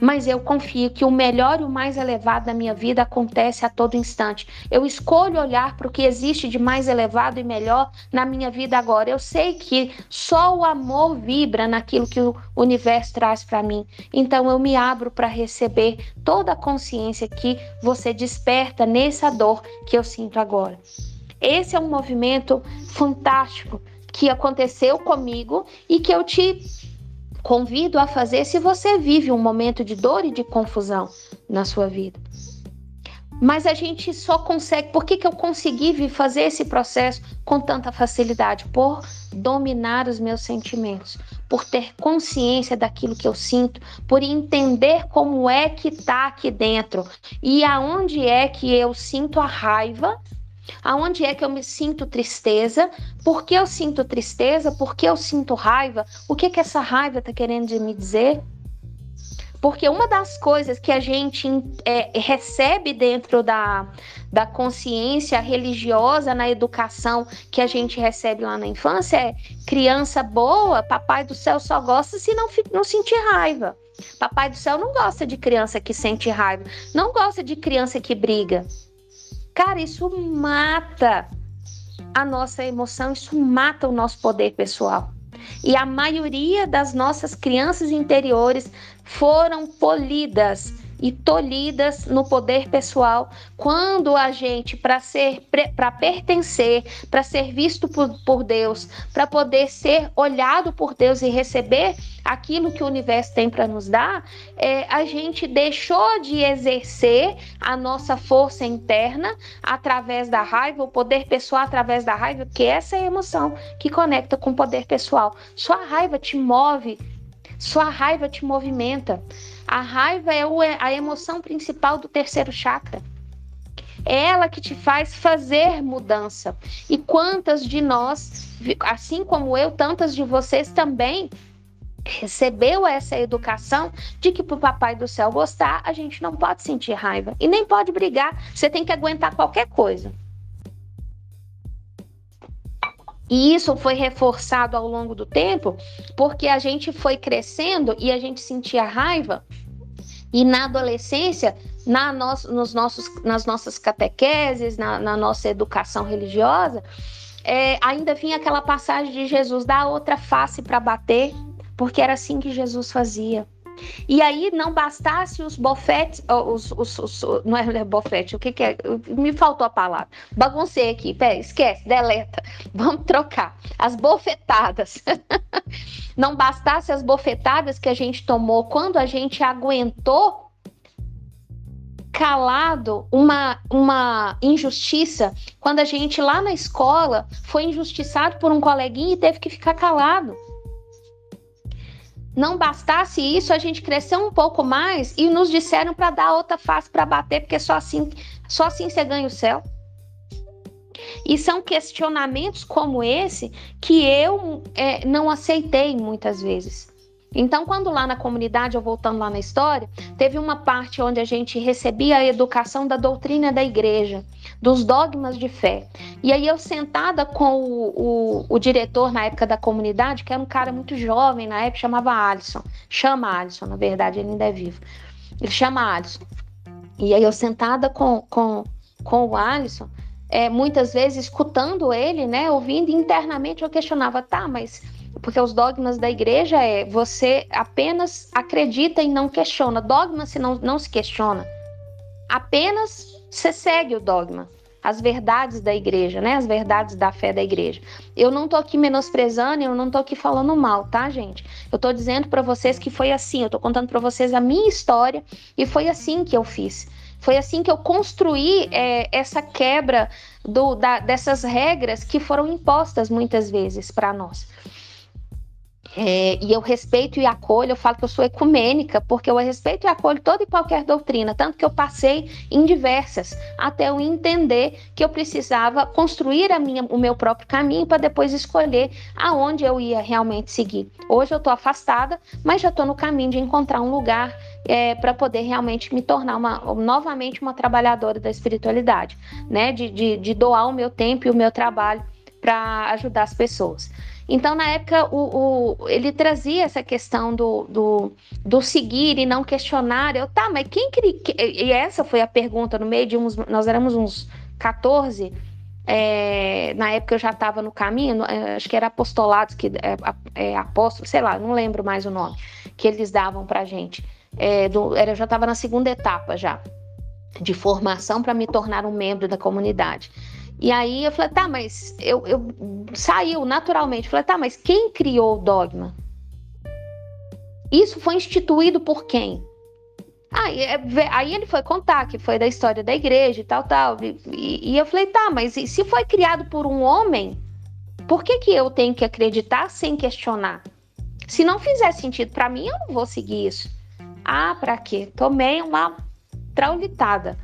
mas eu confio que o melhor e o mais elevado da minha vida acontece a todo instante. Eu escolho olhar para o que existe de mais elevado e melhor na minha vida agora. Eu sei que só o amor vibra naquilo que o universo traz para mim. Então eu me abro para receber toda a consciência que você desperta nessa dor que eu sinto agora. Esse é um movimento fantástico que aconteceu comigo e que eu te convido a fazer se você vive um momento de dor e de confusão na sua vida. Mas a gente só consegue. Por que, que eu consegui fazer esse processo com tanta facilidade? Por dominar os meus sentimentos, por ter consciência daquilo que eu sinto, por entender como é que está aqui dentro e aonde é que eu sinto a raiva Aonde é que eu me sinto tristeza? Por que eu sinto tristeza? Por que eu sinto raiva? O que que essa raiva está querendo me dizer? Porque uma das coisas que a gente é, recebe dentro da, da consciência religiosa, na educação que a gente recebe lá na infância é criança boa, papai do céu só gosta se não, não sentir raiva. Papai do céu não gosta de criança que sente raiva, não gosta de criança que briga. Cara, isso mata a nossa emoção, isso mata o nosso poder pessoal. E a maioria das nossas crianças interiores foram polidas e tolhidas no poder pessoal quando a gente para ser para pertencer, para ser visto por, por Deus, para poder ser olhado por Deus e receber aquilo que o universo tem para nos dar, é, a gente deixou de exercer a nossa força interna através da raiva, o poder pessoal através da raiva, porque essa é a emoção que conecta com o poder pessoal. Sua raiva te move, sua raiva te movimenta. A raiva é a emoção principal do terceiro chakra. É ela que te faz fazer mudança. E quantas de nós, assim como eu, tantas de vocês também recebeu essa educação de que para o papai do céu gostar, a gente não pode sentir raiva e nem pode brigar. Você tem que aguentar qualquer coisa. E isso foi reforçado ao longo do tempo, porque a gente foi crescendo e a gente sentia raiva. E na adolescência, na no, nos nossos, nas nossas catequeses, na, na nossa educação religiosa, é, ainda vinha aquela passagem de Jesus dar outra face para bater, porque era assim que Jesus fazia. E aí não bastasse os bofetes, os, os, os, não é bofete, o que, que é? Me faltou a palavra. Baguncei aqui, peraí, esquece, deleta. (laughs) Vamos trocar. As bofetadas. (laughs) não bastasse as bofetadas que a gente tomou quando a gente aguentou calado uma, uma injustiça, quando a gente lá na escola foi injustiçado por um coleguinha e teve que ficar calado não bastasse isso, a gente cresceu um pouco mais e nos disseram para dar outra face para bater, porque só assim, só assim você ganha o céu. E são questionamentos como esse que eu é, não aceitei muitas vezes. Então, quando lá na comunidade, eu voltando lá na história, teve uma parte onde a gente recebia a educação da doutrina da igreja, dos dogmas de fé. E aí eu sentada com o, o, o diretor na época da comunidade, que era um cara muito jovem na época, chamava Alisson. Chama Alisson, na verdade, ele ainda é vivo. Ele chama Alisson. E aí eu sentada com, com, com o Alisson, é, muitas vezes escutando ele, né, ouvindo internamente, eu questionava, tá, mas porque os dogmas da igreja é você apenas acredita e não questiona. Dogma se não, não se questiona. Apenas você segue o dogma. as verdades da igreja, né? As verdades da fé da igreja. Eu não tô aqui menosprezando, eu não tô aqui falando mal, tá, gente? Eu tô dizendo para vocês que foi assim, eu tô contando para vocês a minha história e foi assim que eu fiz. Foi assim que eu construí é, essa quebra do, da, dessas regras que foram impostas muitas vezes para nós. É, e eu respeito e acolho, eu falo que eu sou ecumênica, porque eu respeito e acolho toda e qualquer doutrina, tanto que eu passei em diversas, até eu entender que eu precisava construir a minha, o meu próprio caminho para depois escolher aonde eu ia realmente seguir. Hoje eu estou afastada, mas já estou no caminho de encontrar um lugar é, para poder realmente me tornar uma, novamente uma trabalhadora da espiritualidade, né? De, de, de doar o meu tempo e o meu trabalho para ajudar as pessoas. Então, na época, o, o, ele trazia essa questão do, do, do, seguir e não questionar. Eu, tá, mas quem queria. E essa foi a pergunta no meio de uns. Nós éramos uns 14. É, na época eu já estava no caminho, é, acho que era apostolados, que é, é, apóstolo, sei lá, não lembro mais o nome, que eles davam pra gente. É, do, era, eu já estava na segunda etapa já de formação para me tornar um membro da comunidade. E aí eu falei, tá, mas eu, eu saiu naturalmente. Falei, tá, mas quem criou o dogma? Isso foi instituído por quem? Aí, é, aí ele foi contar que foi da história da igreja e tal, tal. E, e eu falei, tá, mas se foi criado por um homem, por que, que eu tenho que acreditar sem questionar? Se não fizer sentido para mim, eu não vou seguir isso. Ah, para quê? Tomei uma traulitada.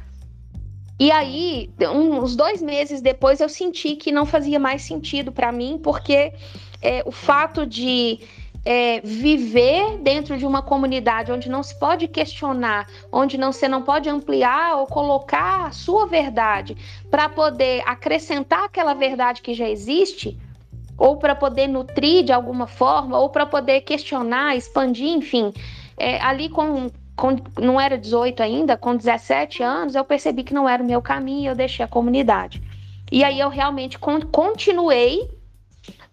E aí, uns dois meses depois, eu senti que não fazia mais sentido para mim, porque é, o fato de é, viver dentro de uma comunidade onde não se pode questionar, onde não, você não pode ampliar ou colocar a sua verdade para poder acrescentar aquela verdade que já existe, ou para poder nutrir de alguma forma, ou para poder questionar, expandir, enfim. É, ali com, com, não era 18 ainda, com 17 anos, eu percebi que não era o meu caminho e eu deixei a comunidade. E aí eu realmente con continuei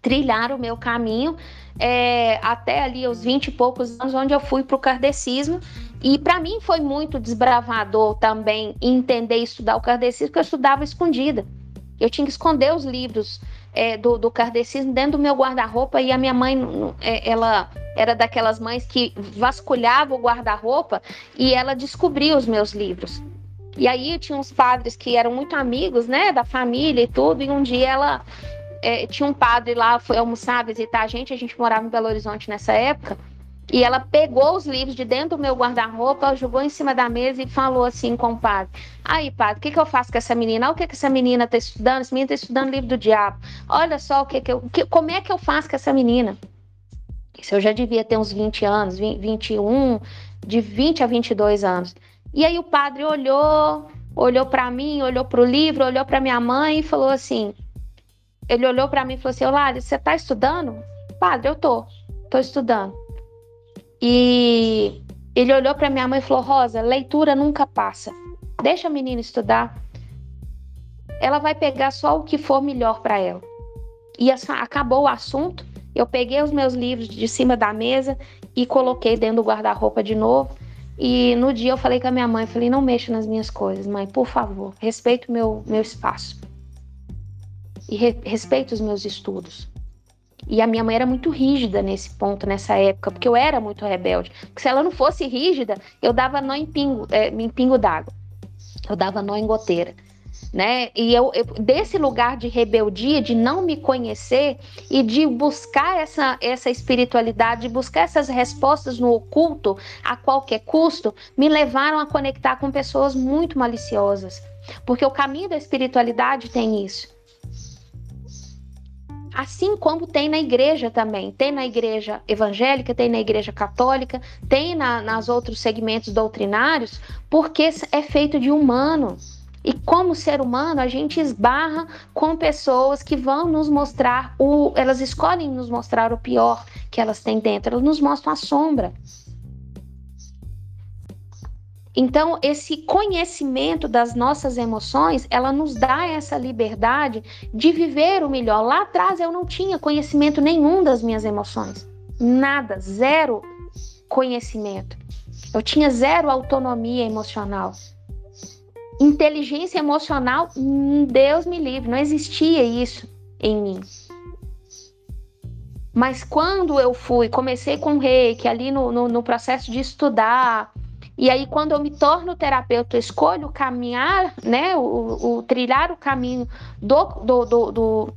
trilhar o meu caminho é, até ali os 20 e poucos anos, onde eu fui para o kardecismo. E para mim foi muito desbravador também entender e estudar o kardecismo, porque eu estudava escondida. Eu tinha que esconder os livros é, do, do kardecismo dentro do meu guarda-roupa e a minha mãe, é, ela era daquelas mães que vasculhava o guarda-roupa e ela descobria os meus livros. E aí tinha uns padres que eram muito amigos, né, da família e tudo, e um dia ela é, tinha um padre lá, foi almoçar, visitar a gente, a gente morava em Belo Horizonte nessa época, e ela pegou os livros de dentro do meu guarda-roupa, jogou em cima da mesa e falou assim com o padre: Aí, padre, o que, que eu faço com essa menina? Olha o que, que essa menina está estudando. Essa menina está estudando livro do diabo. Olha só o que, que eu. Que, como é que eu faço com essa menina? Isso eu já devia ter uns 20 anos, 20, 21, de 20 a 22 anos. E aí o padre olhou, olhou para mim, olhou para o livro, olhou para minha mãe e falou assim: ele olhou para mim e falou assim: Olá, você está estudando? Padre, eu tô, tô estudando. E ele olhou para minha mãe e falou: Rosa, leitura nunca passa. Deixa a menina estudar. Ela vai pegar só o que for melhor para ela. E essa, acabou o assunto. Eu peguei os meus livros de cima da mesa e coloquei dentro do guarda-roupa de novo. E no dia eu falei com a minha mãe, falei, não mexa nas minhas coisas, mãe, por favor, respeite o meu, meu espaço. E re, os meus estudos. E a minha mãe era muito rígida nesse ponto, nessa época, porque eu era muito rebelde. Porque se ela não fosse rígida, eu dava nó em pingo, é, em pingo d'água. Eu dava nó em goteira. Né? E eu, eu, desse lugar de rebeldia, de não me conhecer e de buscar essa, essa espiritualidade, de buscar essas respostas no oculto a qualquer custo, me levaram a conectar com pessoas muito maliciosas. Porque o caminho da espiritualidade tem isso assim como tem na igreja também. Tem na igreja evangélica, tem na igreja católica, tem na, nas outros segmentos doutrinários, porque é feito de humano. E como ser humano, a gente esbarra com pessoas que vão nos mostrar o. Elas escolhem nos mostrar o pior que elas têm dentro, elas nos mostram a sombra. Então, esse conhecimento das nossas emoções, ela nos dá essa liberdade de viver o melhor. Lá atrás eu não tinha conhecimento nenhum das minhas emoções. Nada, zero conhecimento. Eu tinha zero autonomia emocional. inteligência emocional, hum, Deus me livre, não existia isso em mim. Mas quando eu fui, comecei com reiki, ali no, no, no processo de estudar, e aí, quando eu me torno terapeuta, eu escolho caminhar, né, o, o trilhar o caminho do, do, do, do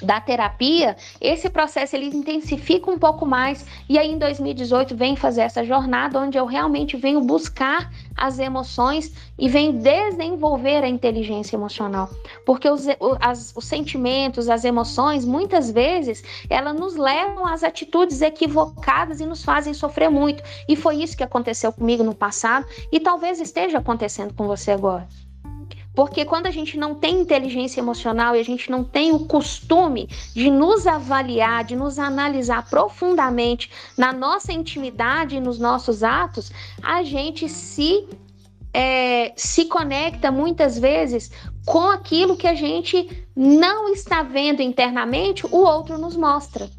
da terapia, esse processo ele intensifica um pouco mais. E aí em 2018 vem fazer essa jornada onde eu realmente venho buscar as emoções e venho desenvolver a inteligência emocional, porque os, as, os sentimentos, as emoções, muitas vezes elas nos levam às atitudes equivocadas e nos fazem sofrer muito e foi isso que aconteceu comigo no passado e talvez esteja acontecendo com você agora. Porque quando a gente não tem inteligência emocional e a gente não tem o costume de nos avaliar, de nos analisar profundamente na nossa intimidade e nos nossos atos, a gente se é, se conecta muitas vezes com aquilo que a gente não está vendo internamente, o outro nos mostra.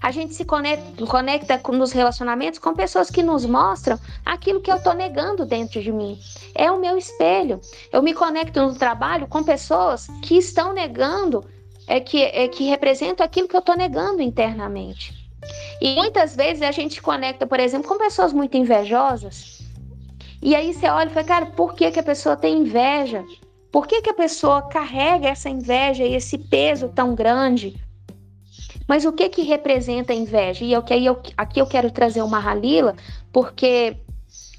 A gente se conecta, conecta nos relacionamentos com pessoas que nos mostram aquilo que eu estou negando dentro de mim. É o meu espelho. Eu me conecto no trabalho com pessoas que estão negando, é que, é que representam aquilo que eu estou negando internamente. E muitas vezes a gente se conecta, por exemplo, com pessoas muito invejosas. E aí você olha e fala, cara, por que, que a pessoa tem inveja? Por que, que a pessoa carrega essa inveja e esse peso tão grande? Mas o que que representa a inveja? E aqui eu, aqui eu quero trazer uma Mahalila, porque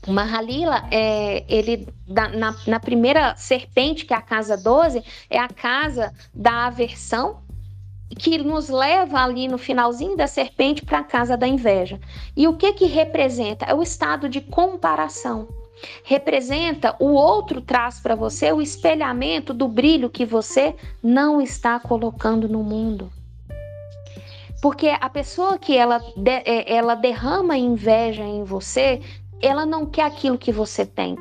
o Mahalila, é, ele, na, na primeira serpente, que é a casa 12, é a casa da aversão, que nos leva ali no finalzinho da serpente para a casa da inveja. E o que que representa? É o estado de comparação. Representa o outro traz para você o espelhamento do brilho que você não está colocando no mundo. Porque a pessoa que ela, de, é, ela derrama inveja em você, ela não quer aquilo que você tem.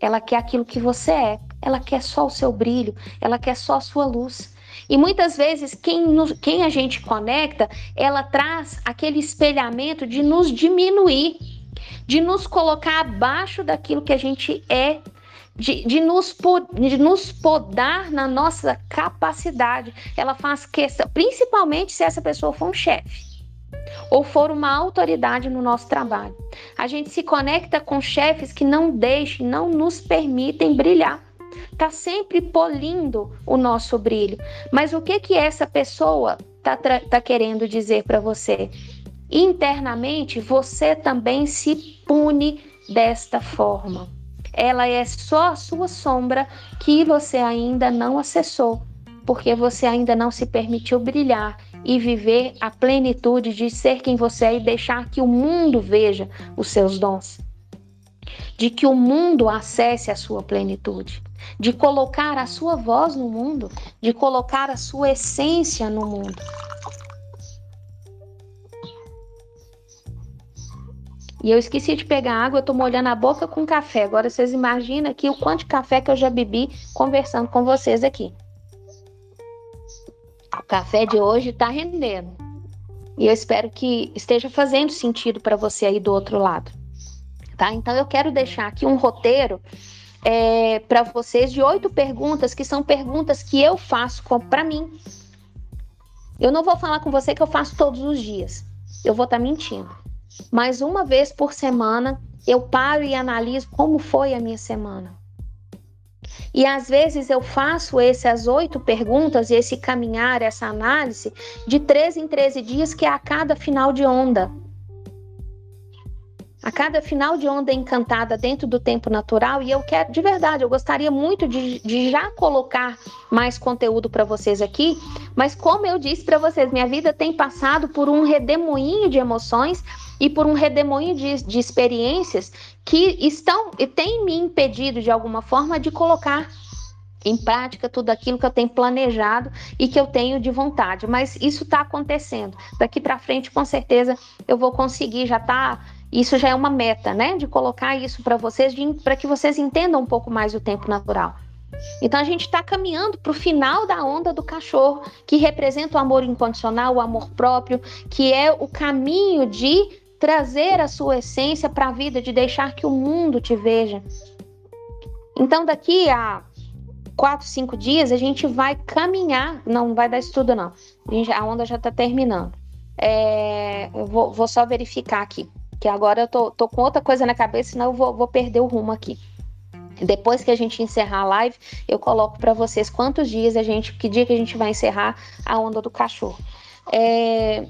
Ela quer aquilo que você é. Ela quer só o seu brilho, ela quer só a sua luz. E muitas vezes quem, nos, quem a gente conecta, ela traz aquele espelhamento de nos diminuir, de nos colocar abaixo daquilo que a gente é de, de, nos, de nos podar na nossa capacidade. Ela faz questão, principalmente se essa pessoa for um chefe ou for uma autoridade no nosso trabalho. A gente se conecta com chefes que não deixem, não nos permitem brilhar. Tá sempre polindo o nosso brilho. Mas o que que essa pessoa tá, tá querendo dizer para você? Internamente, você também se pune desta forma ela é só a sua sombra que você ainda não acessou, porque você ainda não se permitiu brilhar e viver a plenitude de ser quem você é e deixar que o mundo veja os seus dons. De que o mundo acesse a sua plenitude, de colocar a sua voz no mundo, de colocar a sua essência no mundo. E eu esqueci de pegar água, eu tô molhando a boca com café. Agora vocês imaginam aqui o quanto de café que eu já bebi conversando com vocês aqui. O café de hoje tá rendendo. E eu espero que esteja fazendo sentido para você aí do outro lado. Tá? Então eu quero deixar aqui um roteiro é, para vocês de oito perguntas que são perguntas que eu faço para mim. Eu não vou falar com você que eu faço todos os dias. Eu vou estar tá mentindo mas uma vez por semana eu paro e analiso como foi a minha semana. E às vezes eu faço essas oito perguntas, esse caminhar, essa análise, de 13 em 13 dias, que é a cada final de onda. A cada final de onda encantada dentro do tempo natural, e eu quero, de verdade, eu gostaria muito de, de já colocar mais conteúdo para vocês aqui, mas como eu disse para vocês, minha vida tem passado por um redemoinho de emoções e por um redemoinho de, de experiências que estão e têm me impedido de alguma forma de colocar em prática tudo aquilo que eu tenho planejado e que eu tenho de vontade. Mas isso está acontecendo. Daqui para frente, com certeza, eu vou conseguir. Já está. Isso já é uma meta, né? De colocar isso para vocês, para que vocês entendam um pouco mais o tempo natural. Então a gente está caminhando para o final da onda do cachorro, que representa o amor incondicional, o amor próprio, que é o caminho de trazer a sua essência para a vida, de deixar que o mundo te veja. Então, daqui a quatro, cinco dias, a gente vai caminhar. Não vai dar estudo, não. A, gente, a onda já está terminando. É, eu vou, vou, só verificar aqui, que agora eu tô, tô, com outra coisa na cabeça, senão eu vou, vou perder o rumo aqui. Depois que a gente encerrar a live, eu coloco para vocês quantos dias a gente, que dia que a gente vai encerrar a onda do cachorro. É,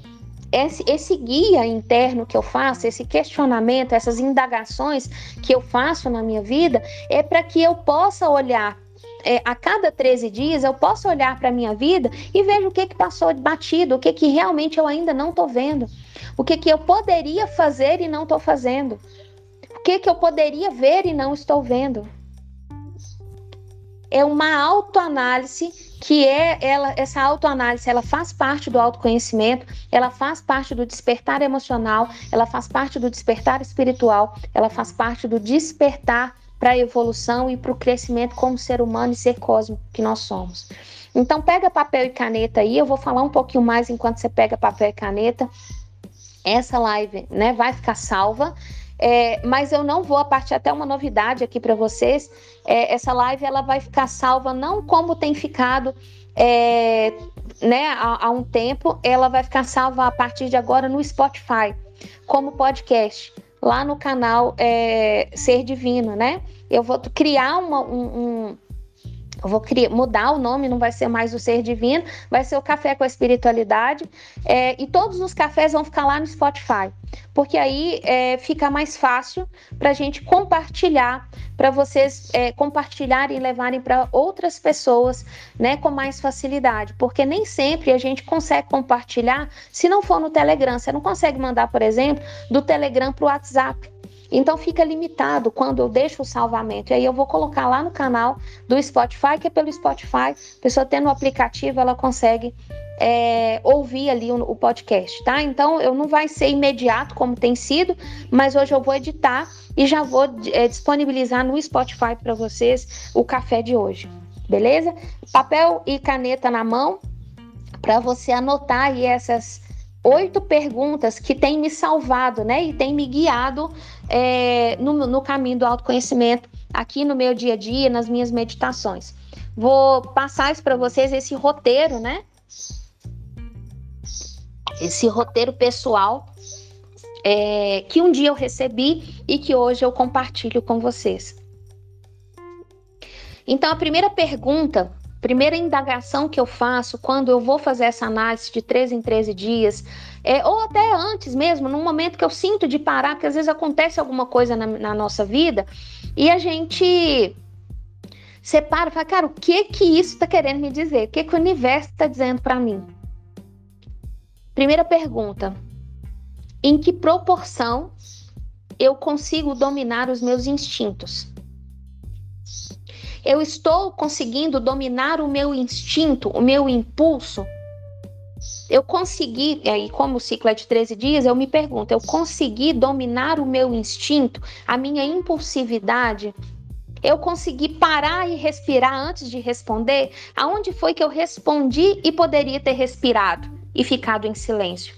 esse, esse, guia interno que eu faço, esse questionamento, essas indagações que eu faço na minha vida, é para que eu possa olhar. É, a cada 13 dias eu posso olhar para a minha vida e vejo o que, que passou de batido, o que, que realmente eu ainda não estou vendo, o que, que eu poderia fazer e não estou fazendo, o que, que eu poderia ver e não estou vendo é uma autoanálise que é ela essa autoanálise ela faz parte do autoconhecimento, ela faz parte do despertar emocional, ela faz parte do despertar espiritual, ela faz parte do despertar para a evolução e para o crescimento como ser humano e ser cósmico que nós somos. Então pega papel e caneta aí, eu vou falar um pouquinho mais enquanto você pega papel e caneta. Essa live, né, vai ficar salva. É, mas eu não vou, a partir até uma novidade aqui para vocês, é, essa live ela vai ficar salva não como tem ficado é, né, há, há, um tempo, ela vai ficar salva a partir de agora no Spotify, como podcast, lá no canal é, Ser Divino, né? Eu vou criar uma, um, um eu vou criar, mudar o nome, não vai ser mais o Ser Divino, vai ser o Café com a Espiritualidade. É, e todos os cafés vão ficar lá no Spotify, porque aí é, fica mais fácil para a gente compartilhar, para vocês é, compartilharem e levarem para outras pessoas né, com mais facilidade, porque nem sempre a gente consegue compartilhar se não for no Telegram. Você não consegue mandar, por exemplo, do Telegram para o WhatsApp. Então fica limitado quando eu deixo o salvamento. E aí eu vou colocar lá no canal do Spotify, que é pelo Spotify, a pessoa tendo o aplicativo, ela consegue é, ouvir ali o, o, podcast, tá? Então eu não vai ser imediato como tem sido, mas hoje eu vou editar e já vou é, disponibilizar no Spotify para vocês o café de hoje, beleza? Papel e caneta na mão para você anotar aí essas oito perguntas que têm me salvado, né? E têm me guiado é, no, no caminho do autoconhecimento aqui no meu dia a dia, nas minhas meditações. Vou passar isso para vocês, esse roteiro, né? Esse roteiro pessoal é, que um dia eu recebi e que hoje eu compartilho com vocês. Então, a primeira pergunta primeira indagação que eu faço quando eu vou fazer essa análise de 13 em 13 dias, é, ou até antes mesmo, num momento que eu sinto de parar, porque às vezes acontece alguma coisa na, na nossa vida e a gente separa e fala, cara, o que que isso está querendo me dizer? O que que o universo está dizendo para mim? Primeira pergunta: em que proporção eu consigo dominar os meus instintos? Eu estou conseguindo dominar o meu instinto, o meu impulso? Eu consegui, e aí, como o ciclo é de 13 dias, eu me pergunto: eu consegui dominar o meu instinto, a minha impulsividade? Eu consegui parar e respirar antes de responder? Aonde foi que eu respondi e poderia ter respirado e ficado em silêncio?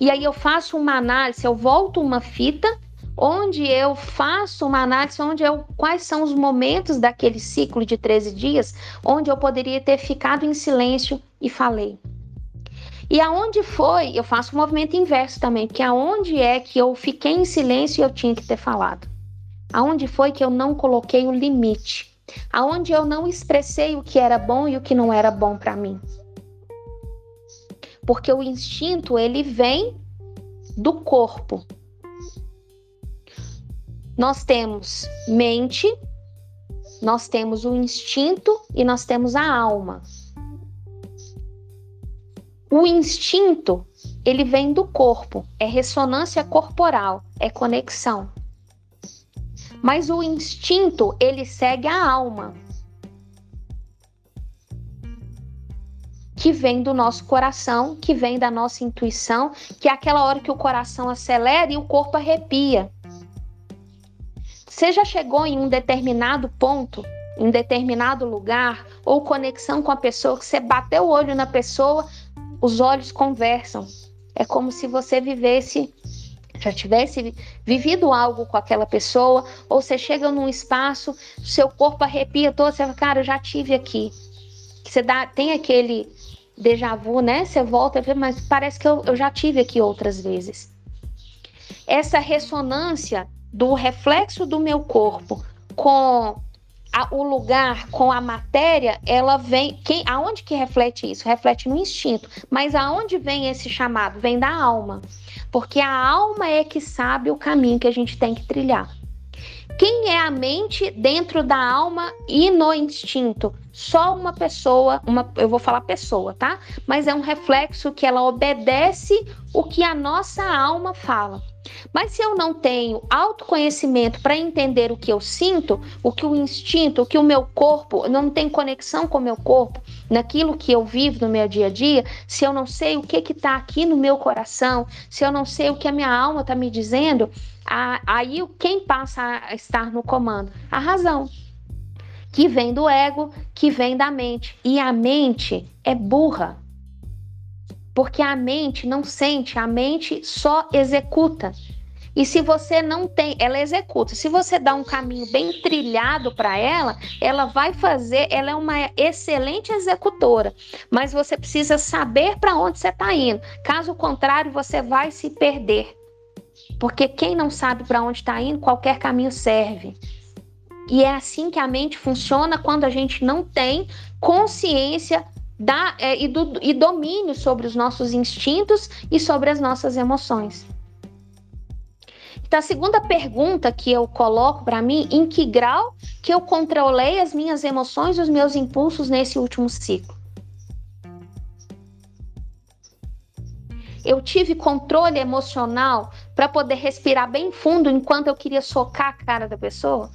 E aí eu faço uma análise, eu volto uma fita onde eu faço uma análise onde eu quais são os momentos daquele ciclo de 13 dias onde eu poderia ter ficado em silêncio e falei. E aonde foi, eu faço o um movimento inverso também, porque aonde é que eu fiquei em silêncio e eu tinha que ter falado? Aonde foi que eu não coloquei o limite? Aonde eu não expressei o que era bom e o que não era bom para mim? Porque o instinto, ele vem do corpo, nós temos mente, nós temos o instinto e nós temos a alma. O instinto, ele vem do corpo, é ressonância corporal, é conexão. Mas o instinto, ele segue a alma. Que vem do nosso coração, que vem da nossa intuição, que é aquela hora que o coração acelera e o corpo arrepia. Você já chegou em um determinado ponto, em determinado lugar, ou conexão com a pessoa, que você bateu o olho na pessoa, os olhos conversam. É como se você vivesse já tivesse vivido algo com aquela pessoa, ou você chega num espaço, seu corpo arrepia todo, você fala, cara, eu já tive aqui. Você dá, tem aquele déjà vu, né? Você volta, mas parece que eu, eu já tive aqui outras vezes. Essa ressonância do reflexo do meu corpo com a, o lugar com a matéria, ela vem. Quem, aonde que reflete isso? Reflete no instinto. Mas aonde vem esse chamado? Vem da alma. Porque a alma é que sabe o caminho que a gente tem que trilhar. Quem é a mente dentro da alma e no instinto? Só uma pessoa, uma, eu vou falar pessoa, tá? Mas é um reflexo que ela obedece o que a nossa alma fala. Mas se eu não tenho autoconhecimento para entender o que eu sinto, o que o instinto, o que o meu corpo, não tem conexão com o meu corpo, naquilo que eu vivo no meu dia a dia, se eu não sei o que está aqui no meu coração, se eu não sei o que a minha alma está me dizendo, aí quem passa a estar no comando? A razão. Que vem do ego, que vem da mente. E a mente é burra. Porque a mente não sente, a mente só executa. E se você não tem, ela executa. Se você dá um caminho bem trilhado para ela, ela vai fazer, ela é uma excelente executora, mas você precisa saber para onde você está indo. Caso contrário, você vai se perder. Porque quem não sabe para onde está indo, qualquer caminho serve. E é assim que a mente funciona quando a gente não tem consciência da, é, e, do, e domínio sobre os nossos instintos e sobre as nossas emoções. Então, a segunda pergunta que eu coloco para mim, em que grau que eu controlei as minhas emoções e os meus impulsos nesse último ciclo? Eu tive controle emocional para poder respirar bem fundo enquanto eu queria socar a cara da pessoa?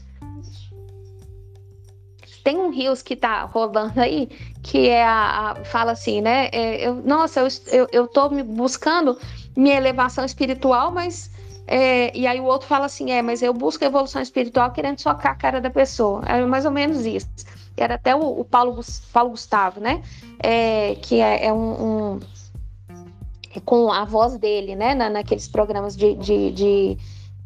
Tem um rios que tá rolando aí, que é a, a fala assim, né? É, eu, nossa, eu, eu, eu tô me buscando minha elevação espiritual, mas é, e aí o outro fala assim, é, mas eu busco evolução espiritual querendo socar a cara da pessoa. É mais ou menos isso. Era até o, o Paulo, Paulo Gustavo, né? É, que é, é um, um, com a voz dele, né? Na, naqueles programas de, de, de,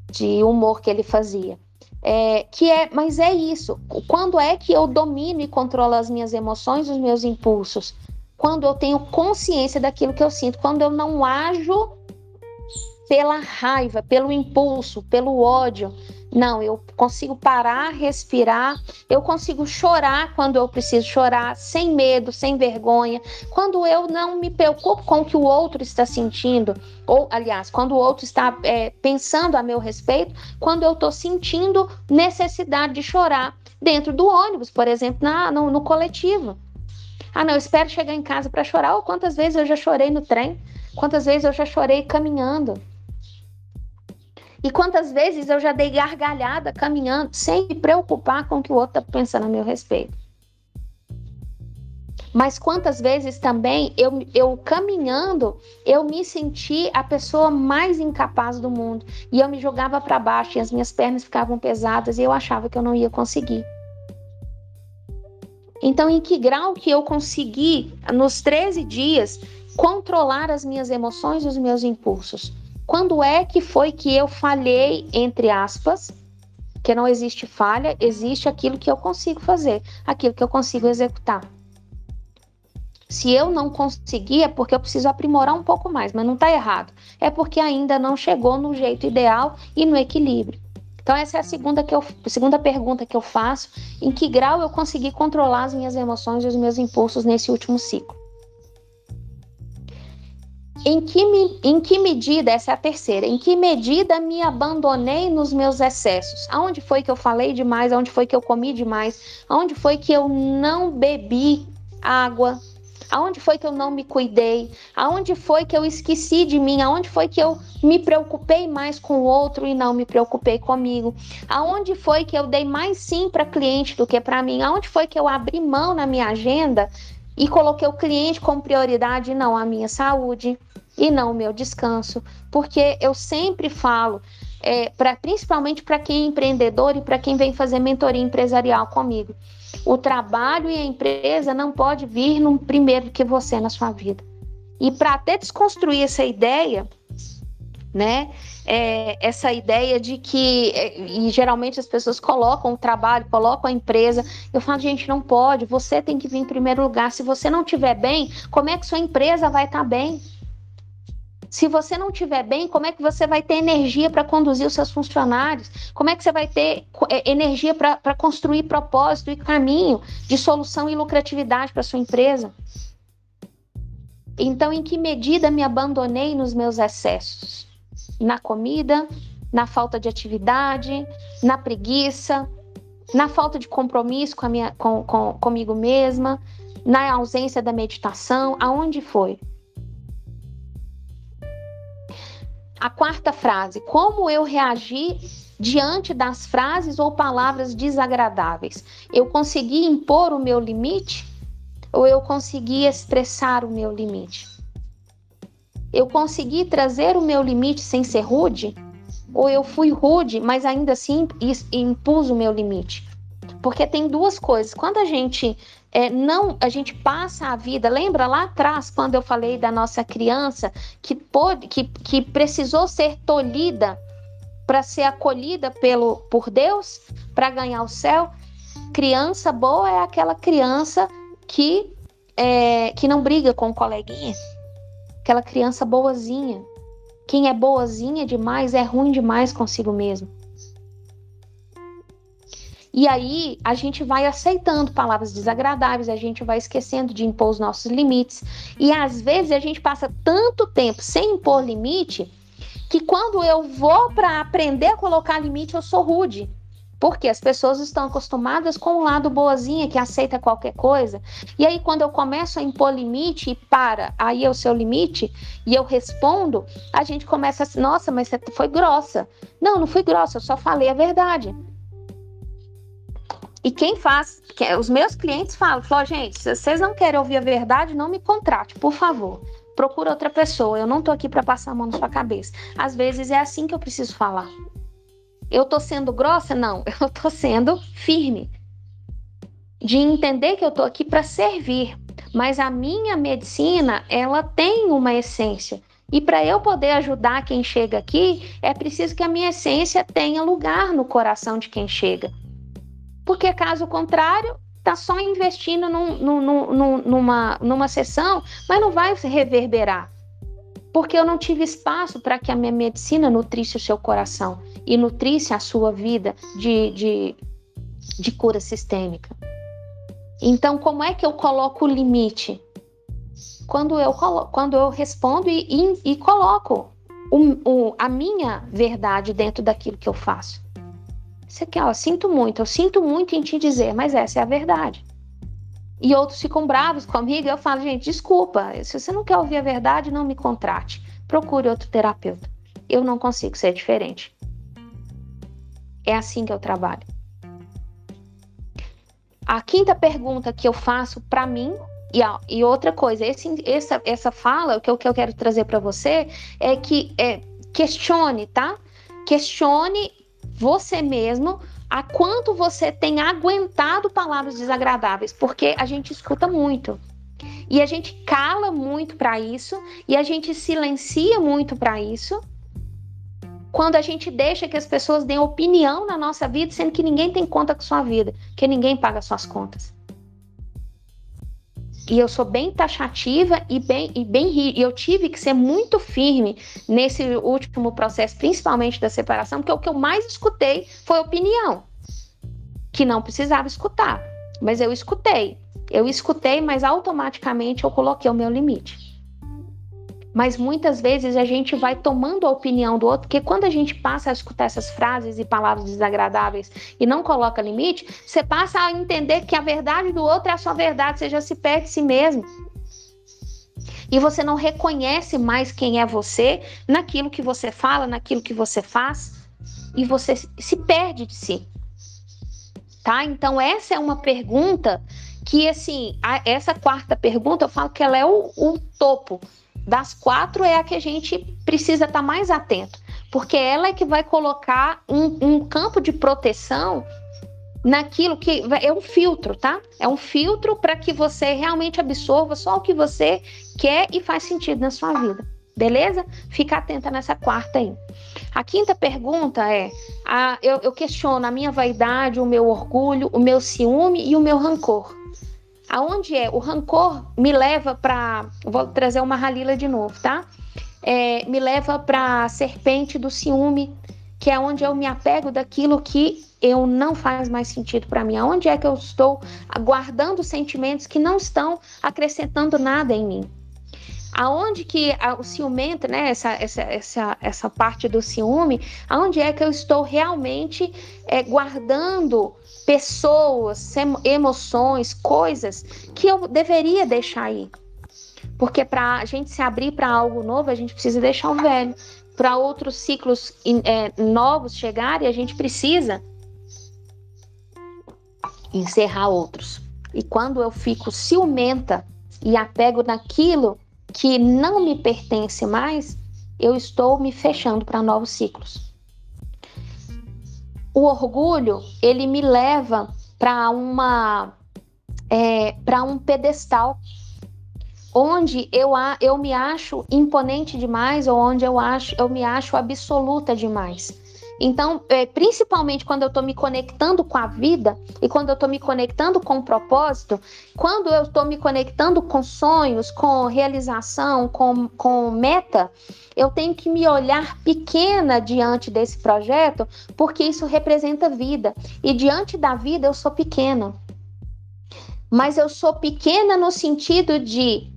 de humor que ele fazia. É, que é, mas é isso. Quando é que eu domino e controlo as minhas emoções, os meus impulsos? Quando eu tenho consciência daquilo que eu sinto, quando eu não ajo pela raiva, pelo impulso, pelo ódio, não, eu consigo parar, respirar, eu consigo chorar quando eu preciso chorar, sem medo, sem vergonha. Quando eu não me preocupo com o que o outro está sentindo, ou, aliás, quando o outro está é, pensando a meu respeito, quando eu estou sentindo necessidade de chorar dentro do ônibus, por exemplo, na, no, no coletivo. Ah, não, espero chegar em casa para chorar. Ou quantas vezes eu já chorei no trem? Quantas vezes eu já chorei caminhando? E quantas vezes eu já dei gargalhada caminhando sem me preocupar com o que o outro está pensando a meu respeito. Mas quantas vezes também eu, eu caminhando, eu me senti a pessoa mais incapaz do mundo. E eu me jogava para baixo e as minhas pernas ficavam pesadas e eu achava que eu não ia conseguir. Então, em que grau que eu consegui, nos 13 dias, controlar as minhas emoções e os meus impulsos? Quando é que foi que eu falhei, entre aspas, que não existe falha, existe aquilo que eu consigo fazer, aquilo que eu consigo executar. Se eu não conseguir, é porque eu preciso aprimorar um pouco mais, mas não está errado. É porque ainda não chegou no jeito ideal e no equilíbrio. Então, essa é a segunda, que eu, segunda pergunta que eu faço: em que grau eu consegui controlar as minhas emoções e os meus impulsos nesse último ciclo? Em que, me, em que medida, essa é a terceira, em que medida me abandonei nos meus excessos? Aonde foi que eu falei demais? Aonde foi que eu comi demais? Aonde foi que eu não bebi água? Aonde foi que eu não me cuidei? Aonde foi que eu esqueci de mim? Aonde foi que eu me preocupei mais com o outro e não me preocupei comigo? Aonde foi que eu dei mais sim para cliente do que para mim? Aonde foi que eu abri mão na minha agenda e coloquei o cliente como prioridade e não a minha saúde e não o meu descanso, porque eu sempre falo, é, pra, principalmente para quem é empreendedor e para quem vem fazer mentoria empresarial comigo, o trabalho e a empresa não pode vir no primeiro que você na sua vida. E para até desconstruir essa ideia, né? É, essa ideia de que, é, e geralmente as pessoas colocam o trabalho, colocam a empresa. Eu falo, gente, não pode, você tem que vir em primeiro lugar. Se você não estiver bem, como é que sua empresa vai estar tá bem? Se você não estiver bem, como é que você vai ter energia para conduzir os seus funcionários? Como é que você vai ter é, energia para construir propósito e caminho de solução e lucratividade para sua empresa? Então, em que medida me abandonei nos meus excessos? Na comida, na falta de atividade, na preguiça, na falta de compromisso com a minha, com, com, comigo mesma, na ausência da meditação, aonde foi? A quarta frase: como eu reagi diante das frases ou palavras desagradáveis? Eu consegui impor o meu limite ou eu consegui expressar o meu limite? Eu consegui trazer o meu limite sem ser rude? Ou eu fui rude, mas ainda assim impus o meu limite? Porque tem duas coisas. Quando a gente é, não, a gente passa a vida. Lembra lá atrás quando eu falei da nossa criança que pôde, que, que precisou ser tolhida para ser acolhida pelo por Deus para ganhar o céu? Criança boa é aquela criança que é, que não briga com o coleguinha, aquela criança boazinha. Quem é boazinha demais é ruim demais consigo mesmo. E aí a gente vai aceitando palavras desagradáveis, a gente vai esquecendo de impor os nossos limites. E às vezes a gente passa tanto tempo sem impor limite que quando eu vou para aprender a colocar limite, eu sou rude. Porque as pessoas estão acostumadas com o lado boazinha que aceita qualquer coisa. E aí, quando eu começo a impor limite e para, aí é o seu limite, e eu respondo, a gente começa assim: nossa, mas você foi grossa. Não, não fui grossa, eu só falei a verdade. E quem faz, os meus clientes falam, falam, gente, se vocês não querem ouvir a verdade, não me contrate, por favor. Procura outra pessoa. Eu não tô aqui para passar a mão na sua cabeça. Às vezes é assim que eu preciso falar. Eu tô sendo grossa? Não, (laughs) eu tô sendo firme. De entender que eu tô aqui para servir. Mas a minha medicina, ela tem uma essência. E para eu poder ajudar quem chega aqui, é preciso que a minha essência tenha lugar no coração de quem chega. Porque caso contrário, está só investindo num, num, num, numa, numa sessão, mas não vai reverberar. Porque eu não tive espaço para que a minha medicina nutrisse o seu coração e nutrisse a sua vida de, de, de cura sistêmica. Então, como é que eu coloco o limite? Quando eu, quando eu respondo e, e, e coloco o, o, a minha verdade dentro daquilo que eu faço. Você quer, ó, sinto muito, eu sinto muito em te dizer, mas essa é a verdade. E outros ficam bravos comigo, eu falo, gente, desculpa, se você não quer ouvir a verdade, não me contrate. Procure outro terapeuta. Eu não consigo ser diferente. É assim que eu trabalho. A quinta pergunta que eu faço para mim e, a, e, outra coisa, esse, essa, essa fala, o que eu, que eu quero trazer para você é que é, questione, tá? Questione você mesmo a quanto você tem aguentado palavras desagradáveis, porque a gente escuta muito. E a gente cala muito para isso, e a gente silencia muito para isso. Quando a gente deixa que as pessoas deem opinião na nossa vida, sendo que ninguém tem conta com sua vida, que ninguém paga suas contas. E eu sou bem taxativa e bem e bem e eu tive que ser muito firme nesse último processo, principalmente da separação, porque o que eu mais escutei foi opinião, que não precisava escutar, mas eu escutei. Eu escutei, mas automaticamente eu coloquei o meu limite. Mas muitas vezes a gente vai tomando a opinião do outro, porque quando a gente passa a escutar essas frases e palavras desagradáveis e não coloca limite, você passa a entender que a verdade do outro é a sua verdade, você já se perde si mesmo. E você não reconhece mais quem é você naquilo que você fala, naquilo que você faz, e você se perde de si. Tá? Então, essa é uma pergunta que, assim, a, essa quarta pergunta, eu falo que ela é o, o topo das quatro é a que a gente precisa estar tá mais atento, porque ela é que vai colocar um, um campo de proteção naquilo que é um filtro, tá? É um filtro para que você realmente absorva só o que você quer e faz sentido na sua vida. Beleza? Fica atenta nessa quarta aí. A quinta pergunta é: a, eu, eu questiono a minha vaidade, o meu orgulho, o meu ciúme e o meu rancor. Aonde é? O rancor me leva para. Vou trazer uma ralila de novo, tá? É, me leva para a serpente do ciúme, que é onde eu me apego daquilo que eu não faz mais sentido para mim. Aonde é que eu estou guardando sentimentos que não estão acrescentando nada em mim? Aonde que a, o ciumento, né, essa, essa, essa, essa parte do ciúme, aonde é que eu estou realmente é, guardando pessoas, emoções, coisas que eu deveria deixar aí? Porque para a gente se abrir para algo novo, a gente precisa deixar o velho. Para outros ciclos é, novos chegarem, a gente precisa encerrar outros. E quando eu fico ciumenta e apego naquilo que não me pertence mais, eu estou me fechando para novos ciclos. O orgulho, ele me leva para uma é, para um pedestal onde eu, eu me acho imponente demais ou onde eu acho eu me acho absoluta demais. Então, é, principalmente quando eu estou me conectando com a vida e quando eu estou me conectando com o propósito, quando eu estou me conectando com sonhos, com realização, com, com meta, eu tenho que me olhar pequena diante desse projeto, porque isso representa vida. E diante da vida eu sou pequena. Mas eu sou pequena no sentido de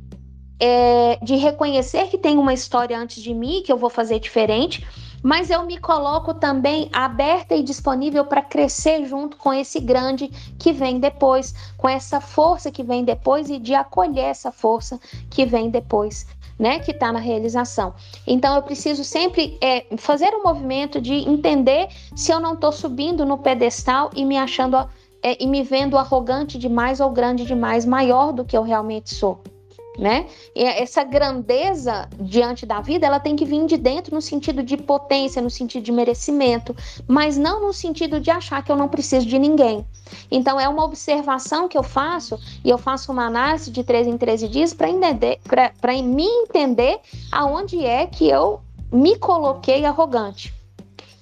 é, de reconhecer que tem uma história antes de mim, que eu vou fazer diferente, mas eu me coloco também aberta e disponível para crescer junto com esse grande que vem depois, com essa força que vem depois e de acolher essa força que vem depois. Né, que está na realização. Então eu preciso sempre é, fazer um movimento de entender se eu não estou subindo no pedestal e me achando é, e me vendo arrogante demais ou grande demais, maior do que eu realmente sou né? E essa grandeza diante da vida, ela tem que vir de dentro no sentido de potência, no sentido de merecimento, mas não no sentido de achar que eu não preciso de ninguém. Então é uma observação que eu faço e eu faço uma análise de 13 em 13 dias para entender, para me entender aonde é que eu me coloquei arrogante.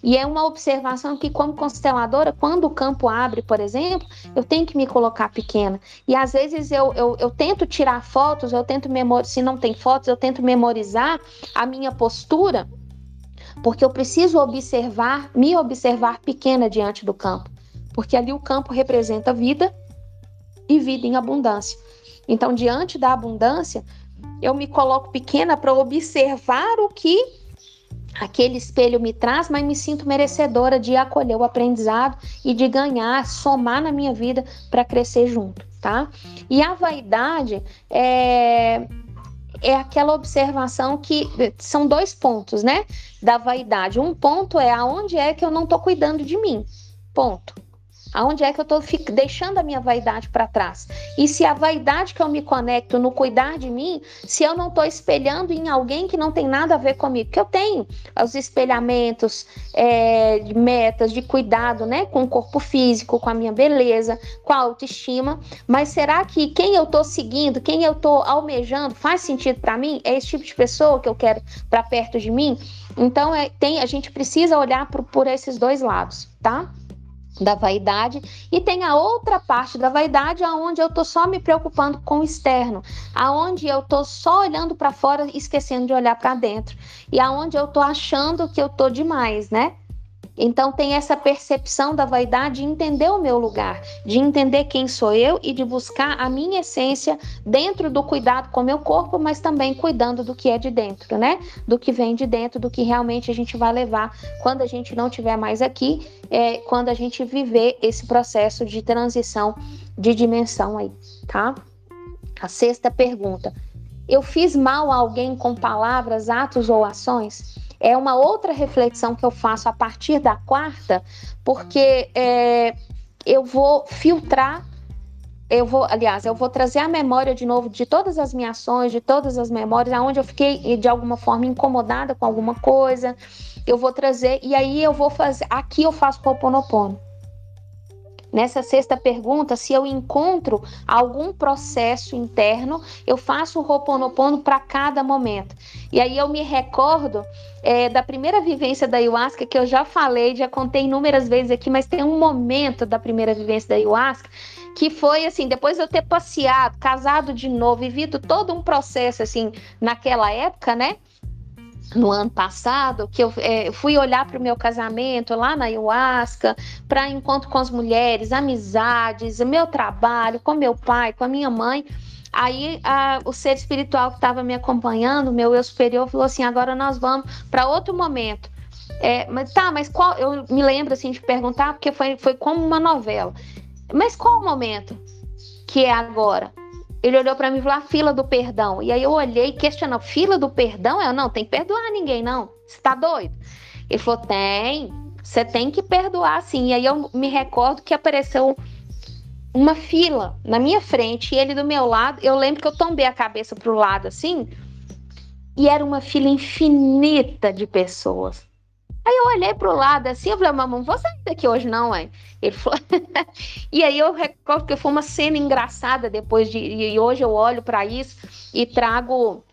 E é uma observação que, como consteladora, quando o campo abre, por exemplo, eu tenho que me colocar pequena. E às vezes eu, eu, eu tento tirar fotos, eu tento memorizar, se não tem fotos, eu tento memorizar a minha postura, porque eu preciso observar, me observar pequena diante do campo. Porque ali o campo representa vida e vida em abundância. Então, diante da abundância, eu me coloco pequena para observar o que aquele espelho me traz, mas me sinto merecedora de acolher o aprendizado e de ganhar, somar na minha vida para crescer junto, tá? E a vaidade é é aquela observação que são dois pontos, né? Da vaidade. Um ponto é aonde é que eu não estou cuidando de mim. Ponto. Aonde é que eu estou deixando a minha vaidade para trás? E se a vaidade que eu me conecto no cuidar de mim, se eu não estou espelhando em alguém que não tem nada a ver comigo, que eu tenho os espelhamentos é, de metas, de cuidado, né, com o corpo físico, com a minha beleza, com a autoestima, mas será que quem eu estou seguindo, quem eu estou almejando, faz sentido para mim? É esse tipo de pessoa que eu quero para perto de mim? Então, é, tem, a gente precisa olhar por, por esses dois lados, tá? Da vaidade. E tem a outra parte da vaidade aonde eu tô só me preocupando com o externo, aonde eu tô só olhando para fora esquecendo de olhar para dentro. E aonde eu tô achando que eu tô demais, né? Então tem essa percepção da vaidade de entender o meu lugar, de entender quem sou eu e de buscar a minha essência dentro do cuidado com o meu corpo, mas também cuidando do que é de dentro, né? Do que vem de dentro, do que realmente a gente vai levar quando a gente não estiver mais aqui, é, quando a gente viver esse processo de transição de dimensão aí, tá? A sexta pergunta: eu fiz mal a alguém com palavras, atos ou ações? É uma outra reflexão que eu faço a partir da quarta, porque é, eu vou filtrar, eu vou, aliás, eu vou trazer a memória de novo de todas as minhas ações, de todas as memórias, aonde eu fiquei de alguma forma incomodada com alguma coisa, eu vou trazer, e aí eu vou fazer, aqui eu faço o Ho'oponopono. Nessa sexta pergunta, se eu encontro algum processo interno, eu faço o Ho'oponopono para cada momento. E aí eu me recordo é, da primeira vivência da ayahuasca, que eu já falei, já contei inúmeras vezes aqui, mas tem um momento da primeira vivência da ayahuasca que foi assim, depois de eu ter passeado, casado de novo, vivido todo um processo assim, naquela época, né? No ano passado, que eu é, fui olhar para o meu casamento lá na ayahuasca, para encontro com as mulheres, amizades, meu trabalho, com meu pai, com a minha mãe. Aí a, o ser espiritual que estava me acompanhando, meu eu superior, falou assim: agora nós vamos para outro momento. É, mas tá, mas qual? Eu me lembro assim de perguntar, porque foi, foi como uma novela. Mas qual o momento que é agora? Ele olhou para mim e falou: a fila do perdão. E aí eu olhei questionando: fila do perdão? Eu não, tem que perdoar ninguém, não. Você tá doido? Ele falou: tem, você tem que perdoar sim. E aí eu me recordo que apareceu uma fila na minha frente e ele do meu lado. Eu lembro que eu tombei a cabeça pro lado assim, e era uma fila infinita de pessoas. Aí eu olhei pro lado assim, eu falei, mamãe, não vou sair daqui hoje não, hein? Ele falou... (laughs) e aí eu recordo que foi uma cena engraçada depois de... E hoje eu olho para isso e trago